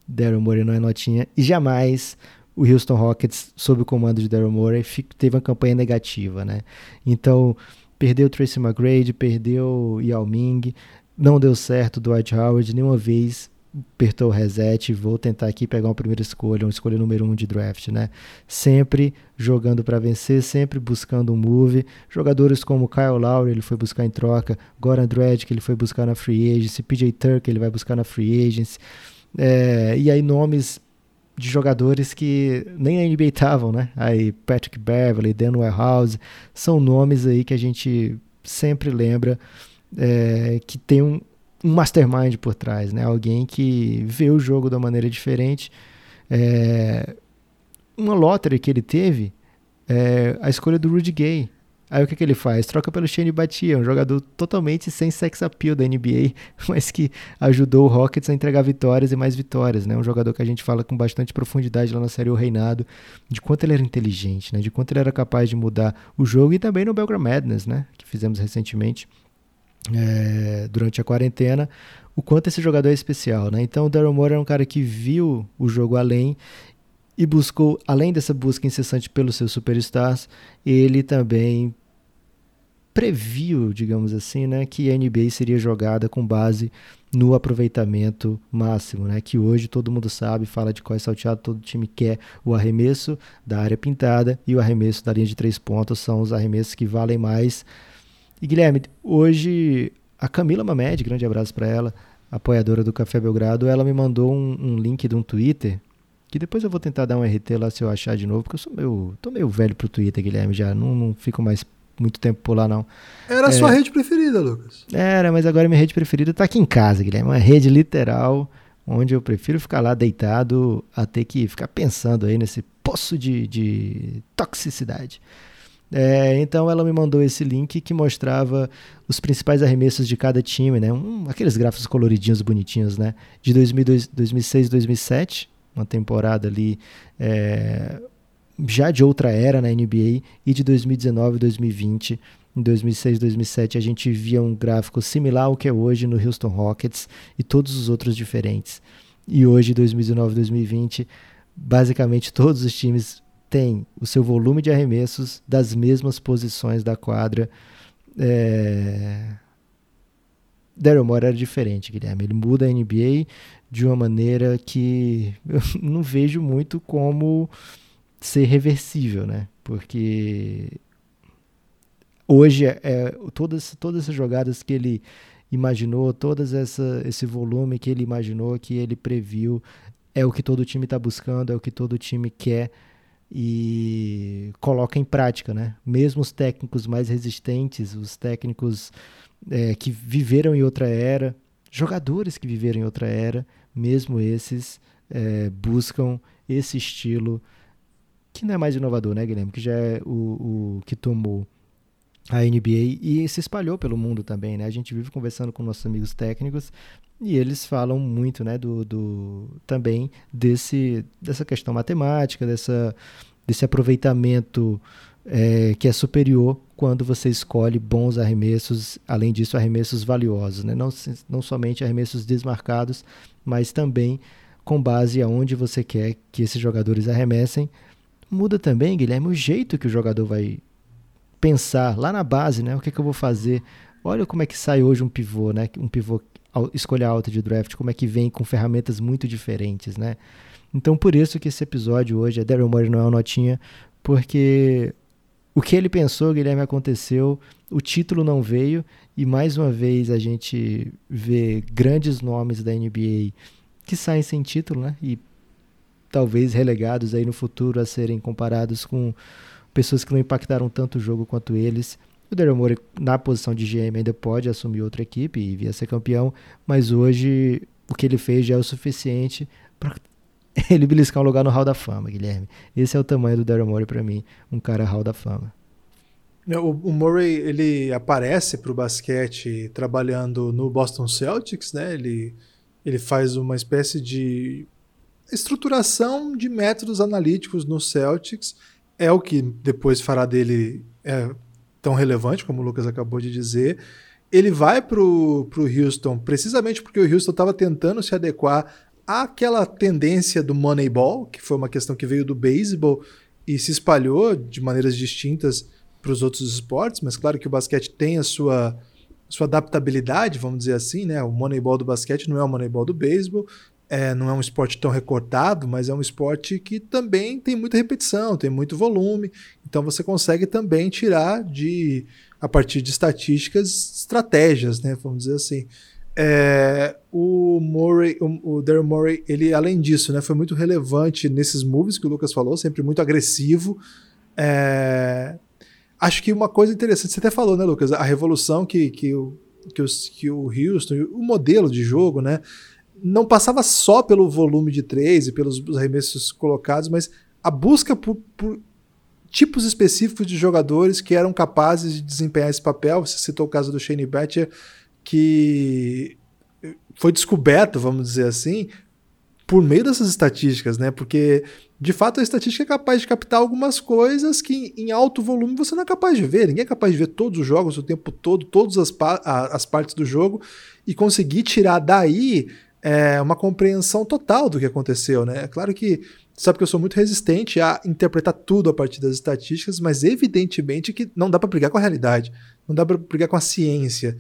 Daryl Morey não é notinha e jamais o Houston Rockets, sob o comando de Daryl Morey, teve uma campanha negativa, né? Então, perdeu Tracy McGrady, perdeu Yao Ming, não deu certo Dwight Howard, nenhuma vez apertou o reset, vou tentar aqui pegar uma primeira escolha, uma escolha número um de draft, né? Sempre jogando para vencer, sempre buscando um move. Jogadores como Kyle Lowry, ele foi buscar em troca, Goran Dragic, ele foi buscar na free agency, PJ Tucker, ele vai buscar na free agency. É, e aí nomes de jogadores que nem na NBA estavam, né? Aí Patrick Beverly, Dan Warehouse, são nomes aí que a gente sempre lembra é, que tem um, um mastermind por trás, né? Alguém que vê o jogo da maneira diferente. É, uma lottery que ele teve, é a escolha do Rudy Gay. Aí o que, que ele faz? Troca pelo Shane Batia, um jogador totalmente sem sex appeal da NBA, [laughs] mas que ajudou o Rockets a entregar vitórias e mais vitórias, né? Um jogador que a gente fala com bastante profundidade lá na série O Reinado, de quanto ele era inteligente, né? De quanto ele era capaz de mudar o jogo e também no Belgram Madness, né? Que fizemos recentemente é, durante a quarentena, o quanto esse jogador é especial, né? Então o Daryl Morey é um cara que viu o jogo além e buscou, além dessa busca incessante pelos seus superstars, ele também previu, digamos assim, né, que a NBA seria jogada com base no aproveitamento máximo, né, que hoje todo mundo sabe, fala de qual é salteado, todo time quer o arremesso da área pintada e o arremesso da linha de três pontos são os arremessos que valem mais. E Guilherme, hoje a Camila Mamed, grande abraço para ela, apoiadora do Café Belgrado, ela me mandou um, um, link de um Twitter, que depois eu vou tentar dar um RT lá se eu achar de novo, porque eu sou meio, tô meio velho pro Twitter, Guilherme, já não, não fico mais muito tempo por lá não. Era a sua é, rede preferida, Lucas. Era, mas agora minha rede preferida tá aqui em casa, Guilherme, uma rede literal, onde eu prefiro ficar lá deitado a ter que ficar pensando aí nesse poço de, de toxicidade. É, então ela me mandou esse link que mostrava os principais arremessos de cada time, né? Um, aqueles gráficos coloridinhos bonitinhos, né? De 2002, 2006 2007, uma temporada ali é, já de outra era na NBA, e de 2019 2020. Em 2006 2007 a gente via um gráfico similar ao que é hoje no Houston Rockets e todos os outros diferentes. E hoje, 2019 2020, basicamente todos os times tem o seu volume de arremessos das mesmas posições da quadra. É... Daryl Morey era diferente, Guilherme. Ele muda a NBA de uma maneira que eu [laughs] não vejo muito como ser reversível, né? Porque hoje é, é todas, todas essas jogadas que ele imaginou, todas essa, esse volume que ele imaginou, que ele previu, é o que todo time está buscando, é o que todo time quer e coloca em prática, né? Mesmo os técnicos mais resistentes, os técnicos é, que viveram em outra era, jogadores que viveram em outra era, mesmo esses é, buscam esse estilo que não é mais inovador, né, Guilherme? Que já é o, o que tomou a NBA e se espalhou pelo mundo também, né? A gente vive conversando com nossos amigos técnicos e eles falam muito, né, do, do também desse dessa questão matemática, dessa desse aproveitamento é, que é superior quando você escolhe bons arremessos, além disso, arremessos valiosos, né? não, não somente arremessos desmarcados, mas também com base aonde você quer que esses jogadores arremessem. Muda também, Guilherme, o jeito que o jogador vai pensar lá na base, né? O que, que eu vou fazer? Olha como é que sai hoje um pivô, né? Um pivô escolha alta de draft, como é que vem com ferramentas muito diferentes, né? Então por isso que esse episódio hoje, a Daryl Morey não é uma notinha, porque o que ele pensou, Guilherme, aconteceu, o título não veio, e mais uma vez a gente vê grandes nomes da NBA que saem sem título, né? E talvez relegados aí no futuro a serem comparados com pessoas que não impactaram tanto o jogo quanto eles. O Daryl Morey, na posição de GM, ainda pode assumir outra equipe e vir a ser campeão, mas hoje o que ele fez já é o suficiente para [laughs] ele beliscar um lugar no Hall da Fama, Guilherme. Esse é o tamanho do Daryl Morey para mim, um cara Hall da Fama. O, o ele aparece para o basquete trabalhando no Boston Celtics, né? Ele, ele faz uma espécie de estruturação de métodos analíticos no Celtics. É o que depois fará dele é, tão relevante, como o Lucas acabou de dizer. Ele vai para o Houston precisamente porque o Houston estava tentando se adequar aquela tendência do Moneyball, que foi uma questão que veio do beisebol e se espalhou de maneiras distintas para os outros esportes, mas claro que o basquete tem a sua, sua adaptabilidade, vamos dizer assim, né? O Moneyball do basquete não é o Moneyball do beisebol, é, não é um esporte tão recortado, mas é um esporte que também tem muita repetição, tem muito volume, então você consegue também tirar de a partir de estatísticas estratégias, né? Vamos dizer assim. É, o Murray, o, o Daryl Murray, ele além disso, né, foi muito relevante nesses moves que o Lucas falou, sempre muito agressivo. É, acho que uma coisa interessante, você até falou, né, Lucas, a revolução que, que, o, que, os, que o Houston, o modelo de jogo, né, não passava só pelo volume de três e pelos arremessos colocados, mas a busca por, por tipos específicos de jogadores que eram capazes de desempenhar esse papel. Você citou o caso do Shane Batcher que foi descoberto, vamos dizer assim, por meio dessas estatísticas, né? Porque de fato a estatística é capaz de captar algumas coisas que em alto volume você não é capaz de ver. Ninguém é capaz de ver todos os jogos o tempo todo, todas as, pa as partes do jogo e conseguir tirar daí é, uma compreensão total do que aconteceu, né? É claro que sabe que eu sou muito resistente a interpretar tudo a partir das estatísticas, mas evidentemente que não dá para brigar com a realidade, não dá para brigar com a ciência.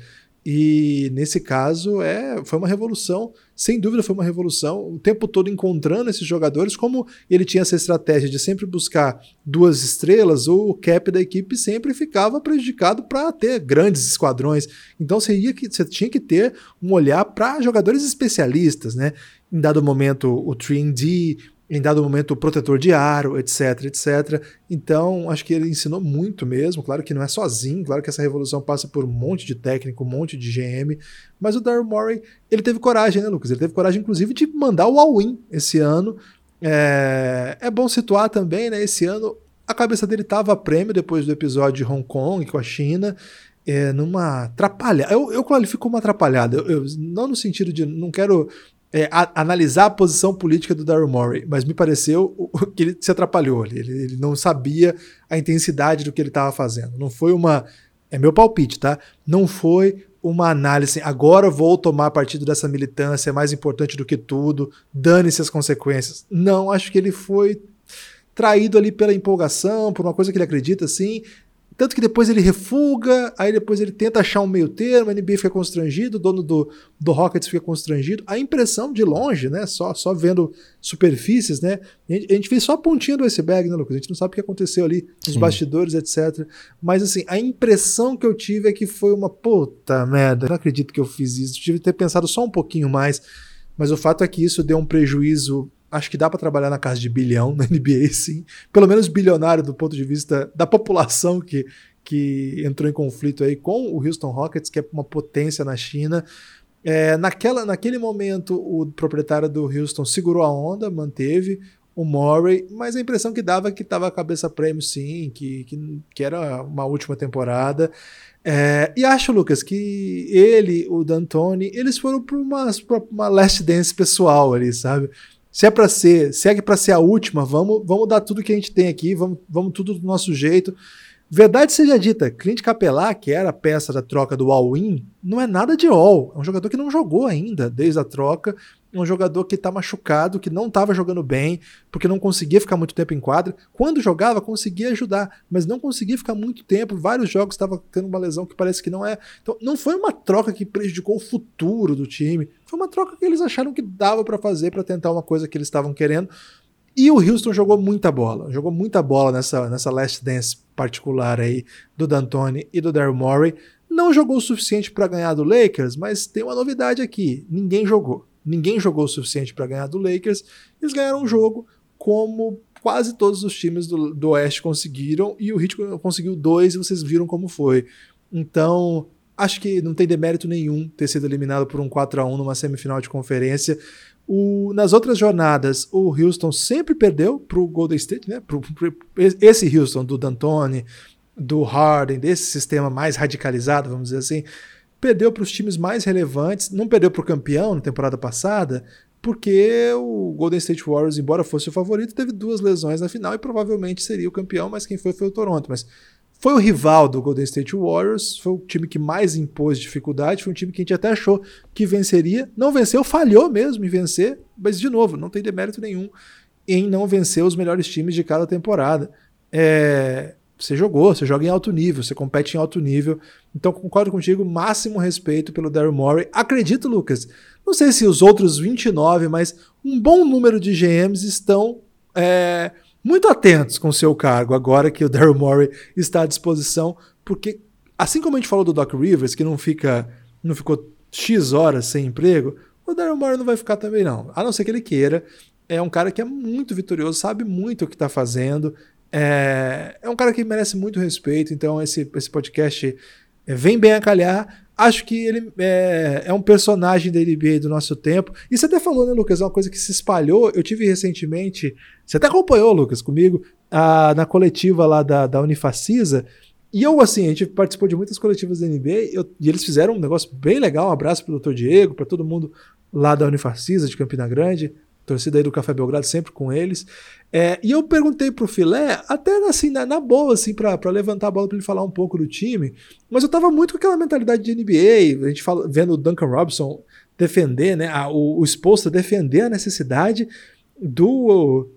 E nesse caso é, foi uma revolução, sem dúvida foi uma revolução, o tempo todo encontrando esses jogadores, como ele tinha essa estratégia de sempre buscar duas estrelas, o cap da equipe sempre ficava prejudicado para ter grandes esquadrões. Então você, ia, você tinha que ter um olhar para jogadores especialistas, né? Em dado momento o 3D, em dado momento o protetor de aro, etc, etc. Então, acho que ele ensinou muito mesmo, claro que não é sozinho, claro que essa revolução passa por um monte de técnico, um monte de GM, mas o Daryl Morey, ele teve coragem, né, Lucas? Ele teve coragem, inclusive, de mandar o all-in esse ano. É... é bom situar também, né, esse ano a cabeça dele estava a prêmio depois do episódio de Hong Kong com a China, é, numa atrapalhada. Eu, eu qualifico como atrapalhada, eu, eu, não no sentido de não quero é, a, analisar a posição política do Daryl Morey, mas me pareceu que ele se atrapalhou. Ele, ele não sabia a intensidade do que ele estava fazendo. Não foi uma. É meu palpite, tá? Não foi uma análise. Agora vou tomar partido dessa militância, é mais importante do que tudo, dane-se as consequências. Não, acho que ele foi traído ali pela empolgação, por uma coisa que ele acredita, assim, tanto que depois ele refuga, aí depois ele tenta achar um meio termo, a NBA fica constrangido, o dono do, do Rockets fica constrangido. A impressão de longe, né? Só, só vendo superfícies, né? A gente, a gente vê só a pontinha do iceberg, né, Lucas? A gente não sabe o que aconteceu ali Sim. bastidores, etc. Mas assim, a impressão que eu tive é que foi uma puta merda. Não acredito que eu fiz isso. Eu tive que ter pensado só um pouquinho mais. Mas o fato é que isso deu um prejuízo acho que dá para trabalhar na casa de bilhão na [laughs] NBA, sim. Pelo menos bilionário do ponto de vista da população que, que entrou em conflito aí com o Houston Rockets, que é uma potência na China. É, naquela, naquele momento, o proprietário do Houston segurou a onda, manteve o Murray, mas a impressão que dava é que estava a cabeça prêmio, sim, que, que, que era uma última temporada. É, e acho, Lucas, que ele, o D'Antoni, eles foram para uma, uma last dance pessoal ali, sabe? Se é para ser, se é para ser a última, vamos, vamos dar tudo que a gente tem aqui, vamos, vamos tudo do nosso jeito. Verdade seja dita, Clint Capelá, que era a peça da troca do all-in, não é nada de all. É um jogador que não jogou ainda desde a troca. Um jogador que está machucado, que não estava jogando bem, porque não conseguia ficar muito tempo em quadra. Quando jogava, conseguia ajudar, mas não conseguia ficar muito tempo. Vários jogos estava tendo uma lesão que parece que não é. Então, não foi uma troca que prejudicou o futuro do time. Foi uma troca que eles acharam que dava para fazer para tentar uma coisa que eles estavam querendo. E o Houston jogou muita bola, jogou muita bola nessa, nessa last dance particular aí do D'Antoni e do Daryl Morey. Não jogou o suficiente para ganhar do Lakers, mas tem uma novidade aqui: ninguém jogou. Ninguém jogou o suficiente para ganhar do Lakers. Eles ganharam um jogo como quase todos os times do, do Oeste conseguiram, e o Heat conseguiu dois, e vocês viram como foi. Então, acho que não tem demérito nenhum ter sido eliminado por um 4 a 1 numa semifinal de conferência. O, nas outras jornadas, o Houston sempre perdeu para o Golden State, né? Pro, pro, esse Houston do D'Antoni, do Harden, desse sistema mais radicalizado, vamos dizer assim, perdeu para os times mais relevantes, não perdeu para o campeão na temporada passada, porque o Golden State Warriors, embora fosse o favorito, teve duas lesões na final e provavelmente seria o campeão, mas quem foi foi o Toronto. Mas foi o rival do Golden State Warriors, foi o time que mais impôs dificuldade, foi um time que a gente até achou que venceria. Não venceu, falhou mesmo em vencer, mas de novo, não tem demérito nenhum em não vencer os melhores times de cada temporada. É, você jogou, você joga em alto nível, você compete em alto nível. Então concordo contigo, máximo respeito pelo Daryl Morey. Acredito, Lucas, não sei se os outros 29, mas um bom número de GMs estão. É, muito atentos com o seu cargo agora que o Daryl Morey está à disposição, porque assim como a gente falou do Doc Rivers, que não fica não ficou X horas sem emprego, o Daryl Morey não vai ficar também não, a não ser que ele queira. É um cara que é muito vitorioso, sabe muito o que está fazendo, é, é um cara que merece muito respeito, então esse, esse podcast é, vem bem a calhar. Acho que ele é, é, um personagem da NBA do nosso tempo. E você até falou, né, Lucas? É uma coisa que se espalhou. Eu tive recentemente. Você até acompanhou, Lucas, comigo, a, na coletiva lá da, da Unifacisa. E eu, assim, a gente participou de muitas coletivas da NBA eu, e eles fizeram um negócio bem legal. Um abraço pro Dr. Diego, para todo mundo lá da Unifacisa, de Campina Grande torcida aí do Café Belgrado sempre com eles. É, e eu perguntei pro Filé, até assim, na, na boa, assim, pra, levantar a bola para ele falar um pouco do time, mas eu tava muito com aquela mentalidade de NBA, a gente fala, vendo o Duncan Robinson defender, né, a, o, o Spolster defender a necessidade do,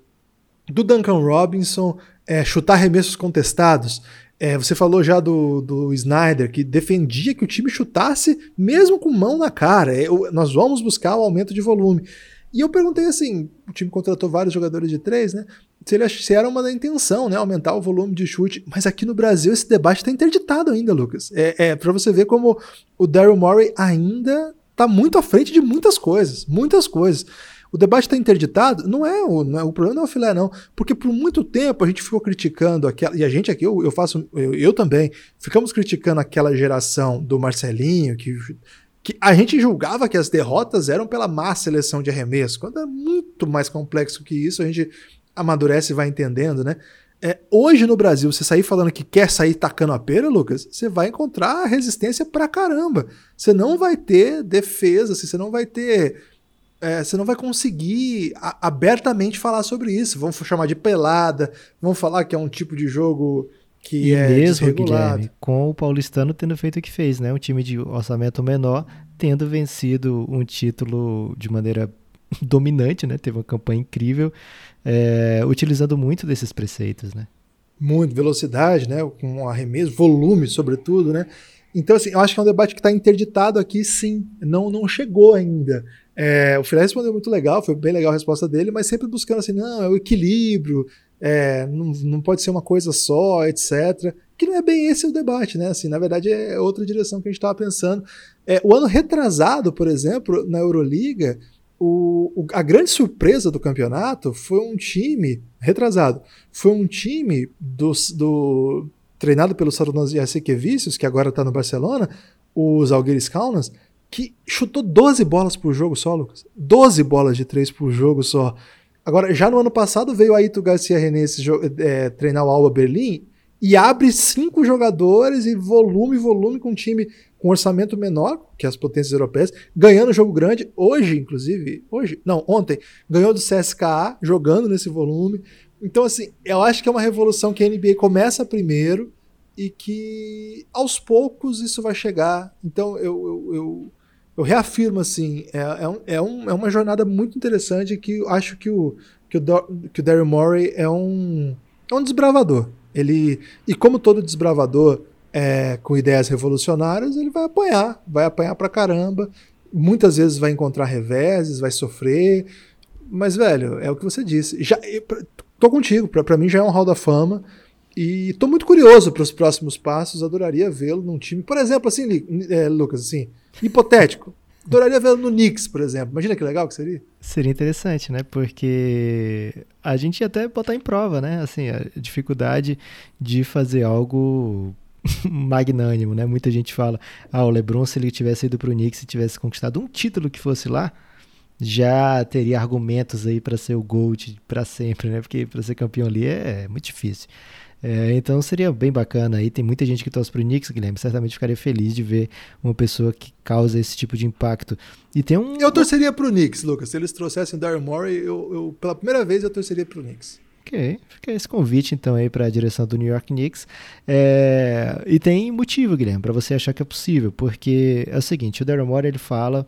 do Duncan Robinson é, chutar remessos contestados. É, você falou já do, do Snyder, que defendia que o time chutasse mesmo com mão na cara. É, nós vamos buscar o aumento de volume. E eu perguntei assim: o time contratou vários jogadores de três, né? Se, ele, se era uma da intenção, né? Aumentar o volume de chute. Mas aqui no Brasil esse debate está interditado ainda, Lucas. É, é para você ver como o Daryl Morey ainda está muito à frente de muitas coisas. Muitas coisas. O debate está interditado, não é, o, não é, o problema não é o filé, não. Porque por muito tempo a gente ficou criticando aquela. E a gente aqui, eu, eu faço. Eu, eu também, ficamos criticando aquela geração do Marcelinho, que que a gente julgava que as derrotas eram pela má seleção de arremesso, quando é muito mais complexo que isso, a gente amadurece e vai entendendo, né? É, hoje no Brasil, você sair falando que quer sair tacando a pera, Lucas, você vai encontrar resistência pra caramba. Você não vai ter defesa, assim, você não vai ter. É, você não vai conseguir abertamente falar sobre isso. Vão chamar de pelada, vão falar que é um tipo de jogo que e é mesmo, Guilherme, com o paulistano tendo feito o que fez, né? Um time de orçamento menor tendo vencido um título de maneira [laughs] dominante, né? Teve uma campanha incrível, é, utilizando muito desses preceitos, né? Muito, velocidade, né? Com arremesso, volume, sobretudo, né? Então, assim, eu acho que é um debate que está interditado aqui, sim. Não, não chegou ainda. É, o Filé respondeu muito legal, foi bem legal a resposta dele, mas sempre buscando assim, não, é o equilíbrio, é, não, não pode ser uma coisa só, etc. Que não é bem esse o debate, né? Assim, na verdade, é outra direção que a gente estava pensando. É, o ano retrasado, por exemplo, na Euroliga, o, o, a grande surpresa do campeonato foi um time, retrasado, foi um time do, do treinado pelo Sarunas Jasikevičius, que agora está no Barcelona, os Algueires Kaunas, que chutou 12 bolas por jogo só, Lucas. 12 bolas de 3 por jogo só. Agora, já no ano passado veio Aito Garcia René é, treinar o Alba Berlim e abre cinco jogadores e volume, volume com um time com orçamento menor que as potências europeias, ganhando jogo grande. Hoje, inclusive, hoje, não, ontem, ganhou do CSKA, jogando nesse volume. Então, assim, eu acho que é uma revolução que a NBA começa primeiro e que aos poucos isso vai chegar. Então, eu, eu, eu, eu reafirmo, assim, é, é, um, é, um, é uma jornada muito interessante que acho que o, que o, que o Daryl Morey é um, é um desbravador. Ele, e como todo desbravador é, com ideias revolucionárias, ele vai apanhar, vai apanhar pra caramba. Muitas vezes vai encontrar reveses, vai sofrer. Mas, velho, é o que você disse. Já, tô contigo, pra, pra mim já é um hall da fama. E tô muito curioso para os próximos passos. Adoraria vê-lo num time. Por exemplo, assim, é, Lucas, assim, hipotético. Adoraria vê-lo no Knicks, por exemplo. Imagina que legal que seria. Seria interessante, né? Porque a gente ia até botar em prova, né? Assim, a dificuldade de fazer algo [laughs] magnânimo, né? Muita gente fala, ah, o LeBron se ele tivesse ido para o Knicks e tivesse conquistado um título que fosse lá, já teria argumentos aí para ser o GOAT para sempre, né? Porque para ser campeão ali é, é muito difícil. É, então seria bem bacana aí. Tem muita gente que torce pro Knicks, Guilherme. Certamente ficaria feliz de ver uma pessoa que causa esse tipo de impacto. E tem um. Eu torceria pro Knicks, Lucas. Se eles trouxessem o Daryl Morey, eu, eu, pela primeira vez eu torceria pro Knicks. Ok, fica esse convite então aí para a direção do New York Knicks. É, e tem motivo, Guilherme, para você achar que é possível, porque é o seguinte: o Daryl Morey ele fala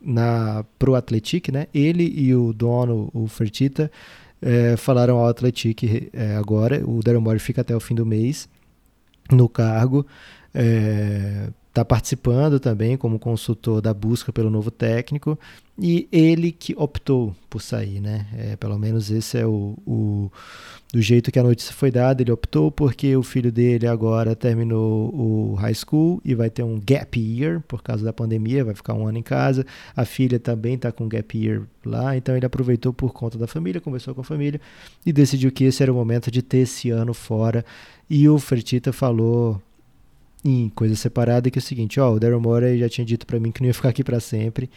na pro Athletic, né? Ele e o dono, o Fertita, é, falaram ao Atletic é, agora. O Daryl Morey fica até o fim do mês no cargo. Está participando também como consultor da busca pelo novo técnico e ele que optou por sair, né? É, pelo menos esse é o, o do jeito que a notícia foi dada. Ele optou porque o filho dele agora terminou o high school e vai ter um gap year por causa da pandemia, vai ficar um ano em casa. A filha também está com gap year lá, então ele aproveitou por conta da família, conversou com a família e decidiu que esse era o momento de ter esse ano fora. E o Fertita falou em coisa separada que é o seguinte, ó, o Daryl Morey já tinha dito para mim que não ia ficar aqui para sempre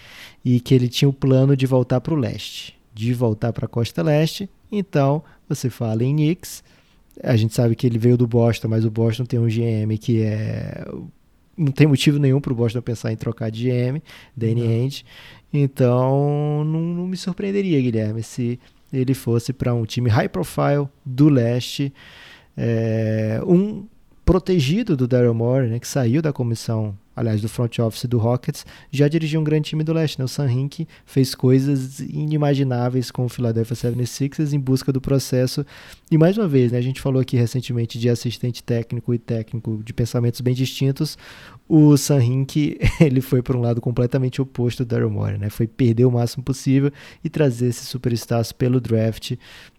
e que ele tinha o plano de voltar para o leste, de voltar para a costa leste. Então, você fala em Knicks, a gente sabe que ele veio do Boston, mas o Boston tem um GM que é não tem motivo nenhum para o Boston pensar em trocar de GM, Danny Ainge. Então, não, não me surpreenderia, Guilherme, se ele fosse para um time high profile do leste. É, um protegido do Daryl Morey, né, que saiu da comissão, aliás, do front office do Rockets, já dirigiu um grande time do leste. Né? O Sam Hinkie fez coisas inimagináveis com o Philadelphia 76ers em busca do processo. E mais uma vez, né, a gente falou aqui recentemente de assistente técnico e técnico de pensamentos bem distintos. O Sam Hinkie, [laughs] ele foi para um lado completamente oposto do Daryl Morey, né? Foi perder o máximo possível e trazer esses superstars pelo draft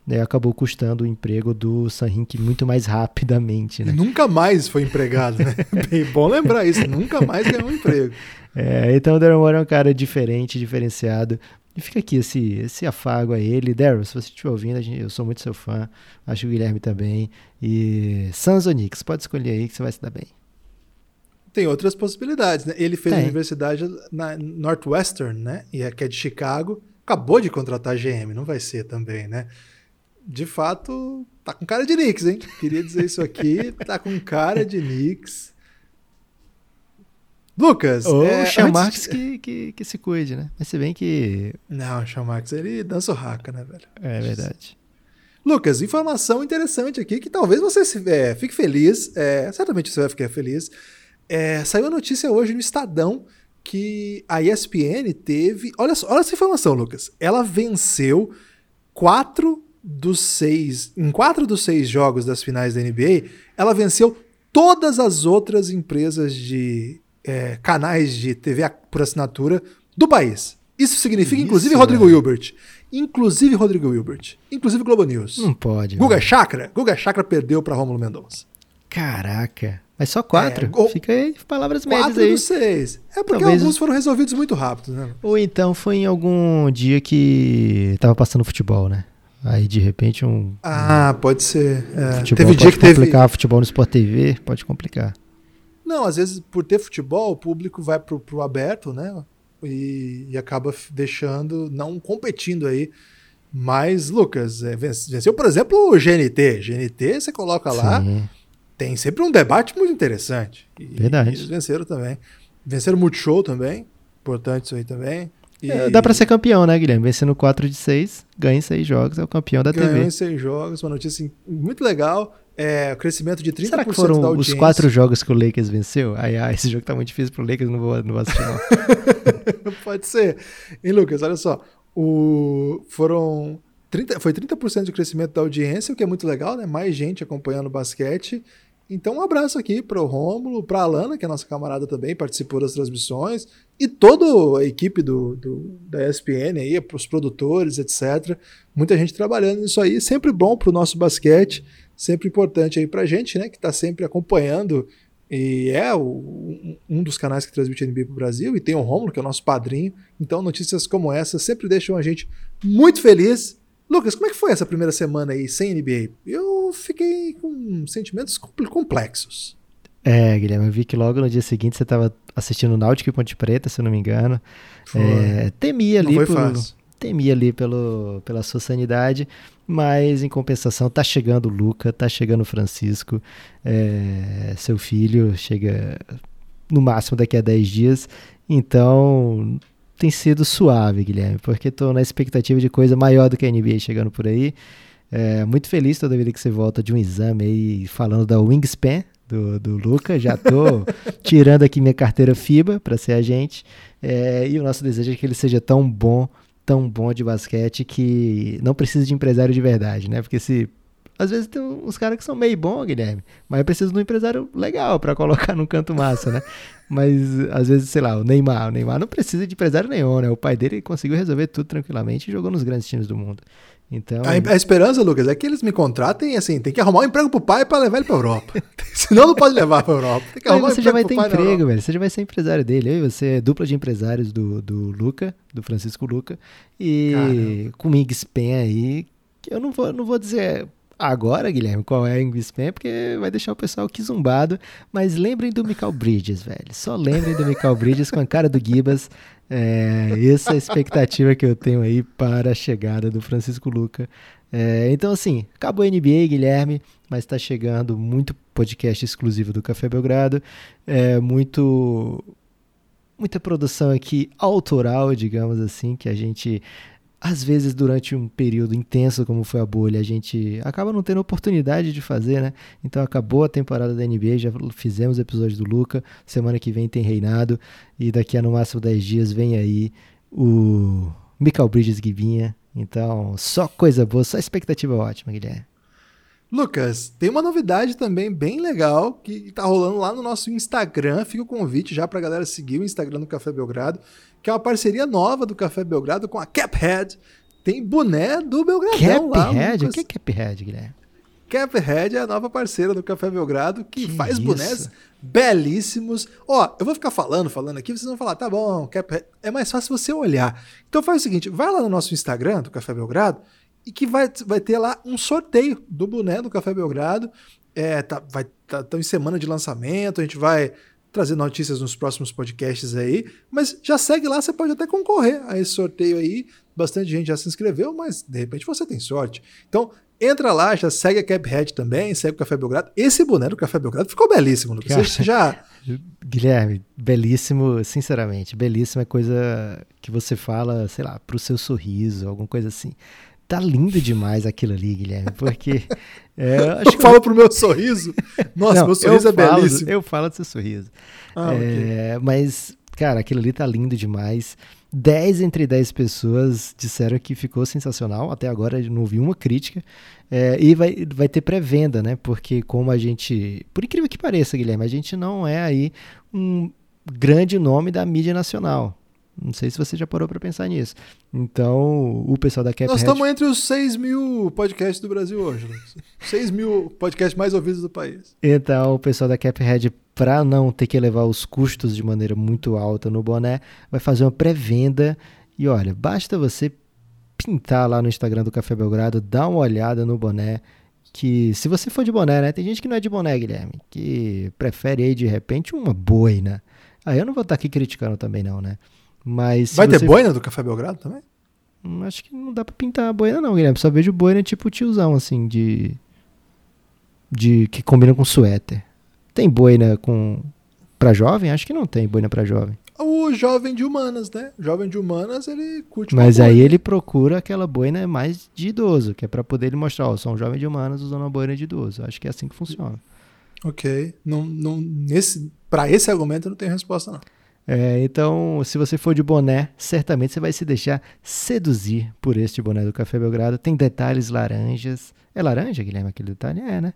né, acabou custando o emprego do Sanrink muito mais rapidamente. Né? nunca mais foi empregado, né? [laughs] Bem bom lembrar isso, nunca mais ganhou um emprego. [laughs] É, então o Daryl Morey é um cara diferente, diferenciado. E fica aqui esse, esse afago a ele. Daryl, se você estiver ouvindo, eu sou muito seu fã, acho que o Guilherme também. E Suns pode escolher aí que você vai se dar bem. Tem outras possibilidades, né? Ele fez Tem. a universidade na Northwestern, né? E é, que é de Chicago. Acabou de contratar GM, não vai ser também, né? de fato, tá com cara de Knicks, hein? Queria dizer isso aqui, [laughs] tá com cara de Knicks. Lucas, Ou é, o Chamarx antes... que, que, que, se cuide, né? Mas se bem que. Não, o Chamarx ele dança o raca, né, velho? É verdade. Lucas, informação interessante aqui que talvez você se, é, fique feliz. É, certamente você vai ficar feliz. É, saiu a notícia hoje no Estadão que a ESPN teve. Olha, olha essa informação, Lucas. Ela venceu quatro dos seis, em quatro dos seis jogos das finais da NBA, ela venceu todas as outras empresas de é, canais de TV por assinatura do país. Isso significa, Isso, inclusive, Rodrigo Hilbert. Inclusive Rodrigo Hilbert. Inclusive Globo News. Não pode. Guga Chakra. Guga Chakra perdeu para Rômulo Mendonça. Caraca. Mas só quatro? É, Fica aí, palavras médias aí. Quatro seis. É porque Talvez... alguns foram resolvidos muito rápido, né? Ou então foi em algum dia que tava passando futebol, né? Aí de repente um. Ah, pode ser. É. Futebol teve dia que complicar, teve. Futebol no Sport TV pode complicar. Não, às vezes por ter futebol, o público vai pro, pro aberto, né? E, e acaba deixando, não competindo aí. Mas, Lucas, é, venceu, por exemplo, o GNT. GNT você coloca lá. Tem sempre um debate muito interessante. E, Verdade. E eles venceram também. Venceram o Multishow também. Importante isso aí também. E... É, dá para ser campeão, né, Guilherme? Vencendo 4 de 6, ganha em 6 jogos, é o campeão da Ganhou TV. Ganhou em 6 jogos, uma notícia muito legal. É, o crescimento de 30% Será que foram os quatro jogos que o Lakers venceu? Ai, ai, esse jogo tá muito difícil pro Lakers, não vou, não vou assistir não. [laughs] Pode ser. E Lucas, olha só, o, foram 30, foi 30% de crescimento da audiência, o que é muito legal, né? Mais gente acompanhando o basquete. Então, um abraço aqui para o Rômulo, para a Alana, que é nossa camarada também, participou das transmissões, e toda a equipe do, do da ESPN aí, para os produtores, etc. Muita gente trabalhando nisso aí, sempre bom para o nosso basquete, sempre importante aí para a gente, né, que está sempre acompanhando e é o, um dos canais que transmite NBA para o Brasil, e tem o Rômulo, que é o nosso padrinho. Então, notícias como essa sempre deixam a gente muito feliz Lucas, como é que foi essa primeira semana aí sem NBA? Eu fiquei com sentimentos complexos. É, Guilherme, eu vi que logo no dia seguinte você estava assistindo Náutico e Ponte Preta, se eu não me engano. É, temia ali por, fácil. temia ali pelo, pela sua sanidade, mas em compensação tá chegando o Luca, tá chegando o Francisco, é, seu filho chega no máximo daqui a 10 dias, então tem sido suave, Guilherme, porque estou na expectativa de coisa maior do que a NBA chegando por aí. É, muito feliz toda vida que você volta de um exame aí falando da Wingspan do, do Luca. Já estou [laughs] tirando aqui minha carteira FIBA para ser agente. É, e o nosso desejo é que ele seja tão bom, tão bom de basquete que não precisa de empresário de verdade, né? Porque se às vezes tem uns caras que são meio bons, Guilherme, mas eu preciso de um empresário legal para colocar no canto massa, né? Mas às vezes, sei lá, o Neymar, o Neymar não precisa de empresário nenhum, né? O pai dele conseguiu resolver tudo tranquilamente e jogou nos grandes times do mundo. Então, a, a esperança, Lucas, é que eles me contratem assim, tem que arrumar um emprego pro pai para levar ele pra Europa. [laughs] Senão não pode levar pra Europa. Tem que arrumar você um já vai ter emprego, velho. Você já vai ser empresário dele. Eu e você é dupla de empresários do, do Luca, do Francisco Luca. E Caramba. com o Migspen aí, eu não vou, não vou dizer agora, Guilherme, qual é a English Spam, porque vai deixar o pessoal aqui zumbado. Mas lembrem do Michael Bridges, velho. Só lembrem do Michael Bridges com a cara do Gibas. É, essa é a expectativa que eu tenho aí para a chegada do Francisco Luca. É, então, assim, acabou a NBA, Guilherme, mas está chegando muito podcast exclusivo do Café Belgrado. É, muito. Muita produção aqui autoral, digamos assim, que a gente às vezes durante um período intenso como foi a bolha, a gente acaba não tendo oportunidade de fazer, né? Então acabou a temporada da NBA, já fizemos episódio do Luca, semana que vem tem Reinado e daqui a no máximo 10 dias vem aí o Michael Bridges Guibinha. Então, só coisa boa, só expectativa ótima, Guilherme. Lucas, tem uma novidade também bem legal que tá rolando lá no nosso Instagram. Fica o convite já pra galera seguir o Instagram do Café Belgrado que é uma parceria nova do Café Belgrado com a Caphead. Tem boné do Belgradão lá. Caphead? O que é Caphead, Guilherme? Caphead é a nova parceira do Café Belgrado que, que faz isso? bonés belíssimos. Ó, eu vou ficar falando, falando aqui, vocês vão falar, tá bom, Caphead. É mais fácil você olhar. Então faz o seguinte, vai lá no nosso Instagram do Café Belgrado e que vai, vai ter lá um sorteio do boné do Café Belgrado. É, tá, vai, tá, tá em semana de lançamento, a gente vai trazer notícias nos próximos podcasts aí, mas já segue lá, você pode até concorrer a esse sorteio aí. Bastante gente já se inscreveu, mas de repente você tem sorte. Então, entra lá, já segue a Caphead também, segue o Café Belgrado. Esse boné do Café Belgrado ficou belíssimo, Lucas. Você já [laughs] Guilherme, belíssimo, sinceramente, belíssimo é coisa que você fala, sei lá, pro seu sorriso, alguma coisa assim. Tá lindo demais aquilo ali, Guilherme, porque. [laughs] É, eu falo eu... pro meu sorriso. Nossa, Não, meu sorriso é falo, belíssimo. Eu falo do seu sorriso. Ah, é, okay. Mas, cara, aquilo ali tá lindo demais. 10 entre 10 pessoas disseram que ficou sensacional. Até agora não vi uma crítica. É, e vai, vai ter pré-venda, né? Porque como a gente. Por incrível que pareça, Guilherme, a gente não é aí um grande nome da mídia nacional. Não sei se você já parou para pensar nisso. Então, o pessoal da Caphead... Nós estamos entre os 6 mil podcasts do Brasil hoje. Né? 6 mil podcasts mais ouvidos do país. Então, o pessoal da Caphead, para não ter que elevar os custos de maneira muito alta no boné, vai fazer uma pré-venda. E olha, basta você pintar lá no Instagram do Café Belgrado, dar uma olhada no boné, que se você for de boné, né? Tem gente que não é de boné, Guilherme, que prefere aí de repente uma boina. Aí eu não vou estar aqui criticando também não, né? Mas Vai ter boina do Café Belgrado também? Hum, acho que não dá pra pintar a boina, não, Guilherme. Só vejo boina tipo tiozão, assim, de. de que combina com suéter. Tem boina com para jovem? Acho que não tem boina para jovem. O jovem de humanas, né? O jovem de humanas, ele curte Mas aí ele procura aquela boina mais de idoso, que é para poder ele mostrar, ó, sou um jovem de humanas usando uma boina de idoso. Acho que é assim que funciona. Ok. Não, não, nesse, para esse argumento eu não tenho resposta, não. É, então, se você for de boné, certamente você vai se deixar seduzir por este boné do Café Belgrado. Tem detalhes laranjas. É laranja, Guilherme, aquele detalhe? É, né?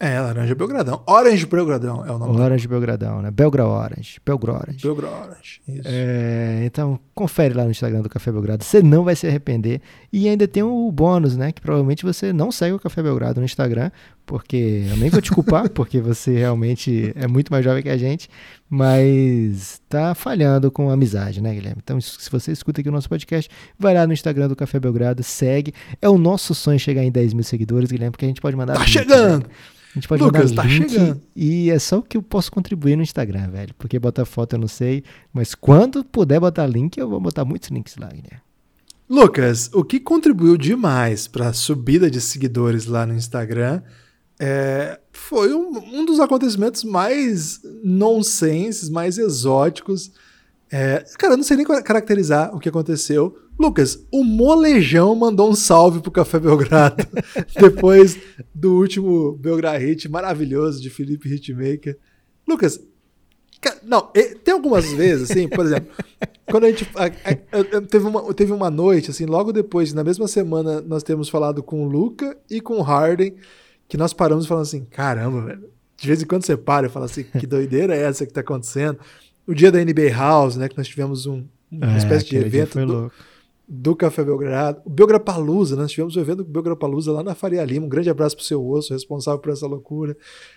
É, laranja Belgradão. Orange Belgradão é o nome. Orange Belgradão, né? Belgra Orange. Belgra Orange. Belgra Orange, isso. É, então, confere lá no Instagram do Café Belgrado. Você não vai se arrepender. E ainda tem o bônus, né? Que provavelmente você não segue o Café Belgrado no Instagram, porque eu nem vou te culpar, [laughs] porque você realmente é muito mais jovem que a gente, mas tá falhando com a amizade, né, Guilherme? Então, se você escuta aqui o nosso podcast, vai lá no Instagram do Café Belgrado, segue. É o nosso sonho chegar em 10 mil seguidores, Guilherme, porque a gente pode mandar. Tá chegando! Né? A gente pode Lucas, mandar tá link chegando. e é só o que eu posso contribuir no Instagram, velho. Porque botar foto eu não sei, mas quando puder botar link, eu vou botar muitos links lá, Guilherme. Lucas, o que contribuiu demais para a subida de seguidores lá no Instagram é, foi um, um, dos acontecimentos mais nonsense, mais exóticos. É, cara, eu não sei nem caracterizar o que aconteceu, Lucas, o Molejão mandou um salve pro Café Belgrado [laughs] depois do último Belgrado Hit maravilhoso de Felipe Hitmaker. Lucas, não, tem algumas vezes, assim, por exemplo, quando a gente. A, a, a, teve, uma, teve uma noite, assim, logo depois, na mesma semana, nós temos falado com o Luca e com o Harden, que nós paramos falando assim: caramba, velho. De vez em quando você para e fala assim: que [laughs] doideira é essa que tá acontecendo? O dia da NBA House, né, que nós tivemos um, uma é, espécie de evento. Do, do Café Belgrado, o Belgrapalusa, né? nós tivemos o evento do Belgrapalusa lá na Faria Lima, um grande abraço pro seu osso, responsável por essa loucura.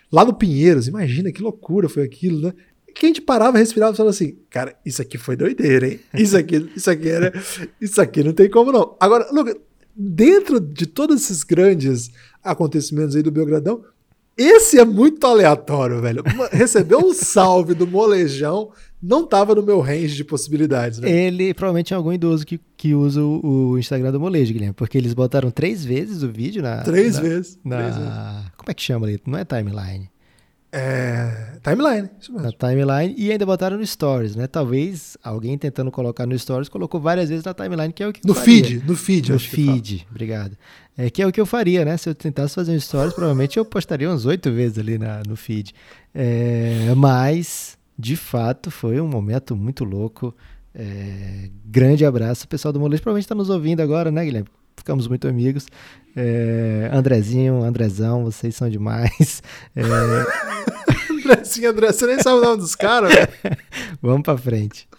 Lá no Pinheiros, imagina que loucura foi aquilo, né? Que a gente parava, respirava e falava assim, cara, isso aqui foi doideira, hein? Isso aqui, isso aqui era, isso aqui não tem como não. Agora, Lucas, dentro de todos esses grandes acontecimentos aí do Belgradão, esse é muito aleatório, velho. Recebeu um salve do molejão não tava no meu range de possibilidades. Né? Ele provavelmente é algum idoso que, que usa o, o Instagram do Molejo, Guilherme, porque eles botaram três vezes o vídeo na. Três na, vezes. Na, três vezes. Como é que chama ali? Não é timeline. É. Timeline, isso mesmo. Na timeline e ainda botaram no Stories, né? Talvez alguém tentando colocar no Stories colocou várias vezes na timeline, que é o que. No feed, no feed, No feed, obrigado. É que é o que eu faria, né? Se eu tentasse fazer um Stories, provavelmente eu postaria umas oito vezes ali na, no feed. É, mas de fato, foi um momento muito louco. É, grande abraço, pessoal do Molejo. Provavelmente está nos ouvindo agora, né, Guilherme? Ficamos muito amigos. É, Andrezinho, Andrezão, vocês são demais. [laughs] É... Andrezinho, André, você nem sabe o nome dos caras. [laughs] Vamos para frente.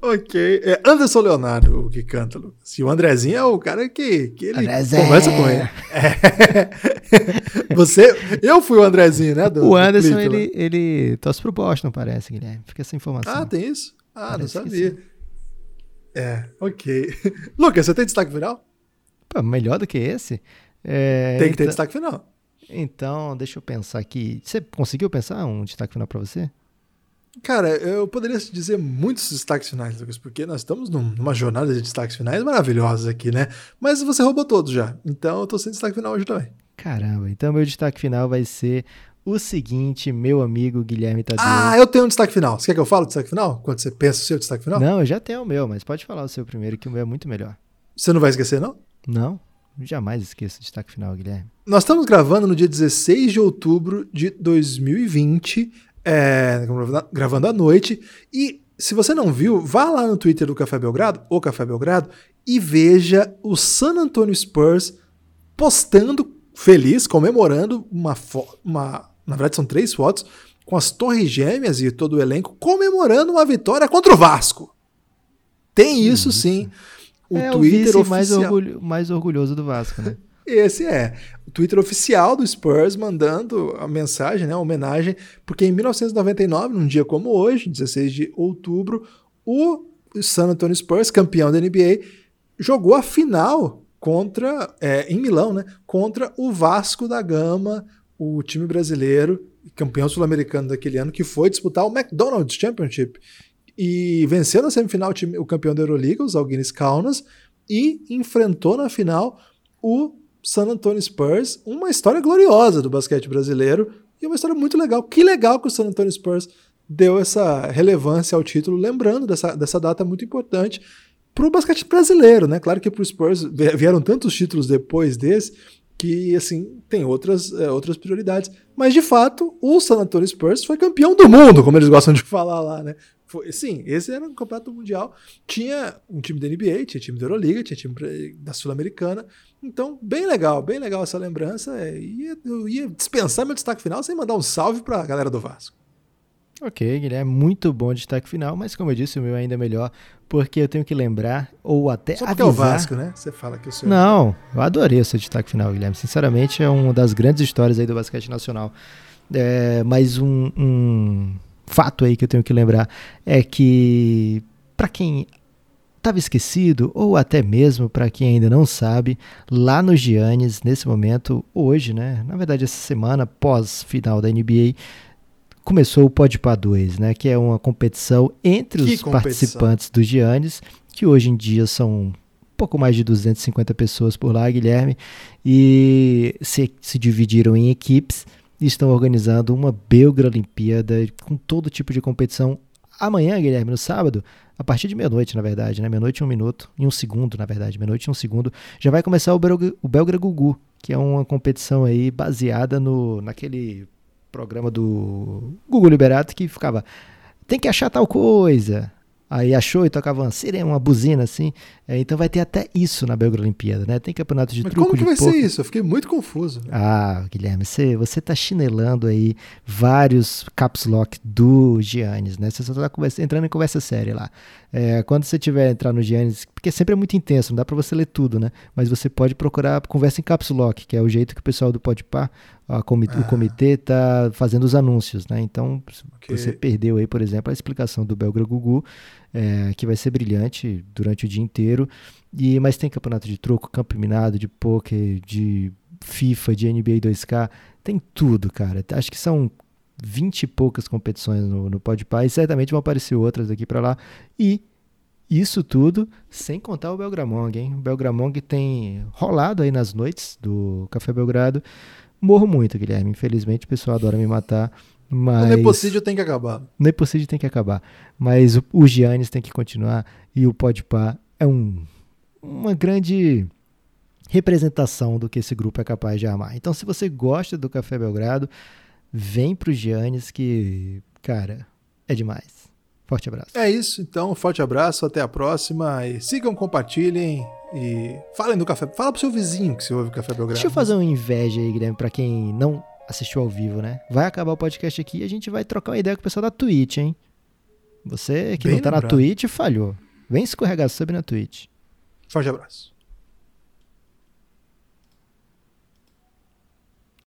ok. É Anderson Leonardo o que canta, Lucas. E o Andrezinho é o cara que, que ele Andrezinho. conversa com ele. É. [laughs] Você, eu fui o Andrezinho, né? Do, o Anderson, do ele, ele torce pro Boston, parece, Guilherme. Fica essa informação. Ah, tem isso? Ah, parece não sabia. É, ok. [laughs] Lucas, você tem destaque final? Pô, melhor do que esse? É, tem que ter então, destaque final. Então, deixa eu pensar aqui. Você conseguiu pensar um destaque final para você? Cara, eu poderia dizer muitos destaques finais, Lucas, porque nós estamos numa jornada de destaques finais maravilhosos aqui, né? Mas você roubou todos já, então eu tô sem destaque final hoje também. Caramba, então meu destaque final vai ser o seguinte, meu amigo Guilherme Tadeu. Ah, eu tenho um destaque final. Você quer que eu fale o destaque final? Quando você pensa o seu destaque final? Não, eu já tenho o meu, mas pode falar o seu primeiro, que o meu é muito melhor. Você não vai esquecer, não? Não, jamais esqueço o destaque final, Guilherme. Nós estamos gravando no dia 16 de outubro de 2020 é, gravando à noite. E se você não viu, vá lá no Twitter do Café Belgrado, ou Café Belgrado, e veja o San Antonio Spurs postando feliz, comemorando uma, uma na verdade são três fotos, com as torres gêmeas e todo o elenco comemorando uma vitória contra o Vasco. Tem isso sim. O é Twitter o oficial. mais, orgulho, mais orgulhoso do Vasco, né? Esse é o Twitter oficial do Spurs mandando a mensagem, né, a homenagem, porque em 1999, num dia como hoje, 16 de outubro, o San Antonio Spurs, campeão da NBA, jogou a final contra é, em Milão, né, contra o Vasco da Gama, o time brasileiro, campeão sul-americano daquele ano, que foi disputar o McDonald's Championship e venceu na semifinal o, time, o campeão da Euroliga, os Alguines Kaunas, e enfrentou na final o San Antonio Spurs, uma história gloriosa do basquete brasileiro e uma história muito legal. Que legal que o San Antonio Spurs deu essa relevância ao título, lembrando dessa, dessa data muito importante para o basquete brasileiro, né? Claro que para o Spurs vieram tantos títulos depois desse que assim tem outras, é, outras prioridades. Mas de fato, o San Antonio Spurs foi campeão do mundo, como eles gostam de [laughs] falar lá, né? Foi, sim, esse era um campeonato mundial. Tinha um time da NBA, tinha time da Euroliga, tinha time da Sul-Americana. Então, bem legal, bem legal essa lembrança. É, ia, eu ia dispensar meu destaque final sem mandar um salve para a galera do Vasco. Ok, Guilherme, muito bom destaque final, mas como eu disse, o meu ainda é melhor, porque eu tenho que lembrar, ou até Só avisar... é o Vasco, né? Você fala que o seu... Não, eu adorei o seu destaque final, Guilherme. Sinceramente, é uma das grandes histórias aí do basquete nacional. É, mas um, um fato aí que eu tenho que lembrar é que, para quem estava esquecido, ou até mesmo para quem ainda não sabe, lá no Giannis, nesse momento, hoje, né? Na verdade, essa semana, pós-final da NBA, começou o Podpah 2, né? Que é uma competição entre que os competição? participantes do Giannis, que hoje em dia são um pouco mais de 250 pessoas por lá, Guilherme, e se, se dividiram em equipes e estão organizando uma Belgra Olimpíada com todo tipo de competição. Amanhã, Guilherme, no sábado, a partir de meia-noite, na verdade, né? Meia-noite e um minuto, em um segundo, na verdade, meia-noite e um segundo, já vai começar o, Belgra, o Belgra Gugu, que é uma competição aí baseada no, naquele programa do Google Liberato que ficava tem que achar tal coisa, Aí achou e tocava uma sirene, uma buzina assim. É, então vai ter até isso na Belgra Olimpíada, né? Tem campeonato de Mas truco como que vai ser isso? Eu fiquei muito confuso. Ah, Guilherme, você, você tá chinelando aí vários caps lock do Giannis, né? Você só tá conversa, entrando em conversa séria lá. É, quando você tiver entrar no Giannis, porque sempre é muito intenso, não dá para você ler tudo, né? Mas você pode procurar conversa em caps lock, que é o jeito que o pessoal do Podpah, ah. o comitê tá fazendo os anúncios, né? Então, okay. você perdeu aí, por exemplo, a explicação do Belgra Gugu, é, que vai ser brilhante durante o dia inteiro. E, mas tem campeonato de troco, campo minado, de poker, de FIFA, de NBA 2K, tem tudo, cara. Acho que são 20 e poucas competições no, no Podpah e certamente vão aparecer outras daqui para lá. E isso tudo sem contar o Belgramong, hein? O Belgramong tem rolado aí nas noites do Café Belgrado. Morro muito, Guilherme. Infelizmente o pessoal adora me matar. Mas... O Nepocídio tem que acabar. O Nepocídio tem que acabar. Mas o, o Giannis tem que continuar e o Podpah é um, uma grande representação do que esse grupo é capaz de amar. Então, se você gosta do Café Belgrado, vem pro Giannis que, cara, é demais. Forte abraço. É isso, então, forte abraço, até a próxima e sigam, compartilhem e falem do café. Fala pro seu vizinho que você ouve o Café Belgrado. Deixa eu fazer uma inveja aí, Guilherme, pra quem não assistiu ao vivo, né? Vai acabar o podcast aqui e a gente vai trocar uma ideia com o pessoal da Twitch, hein? Você que Bem não tá lembrado. na Twitch falhou. Vem escorregar sobre na Twitch. Forte abraço.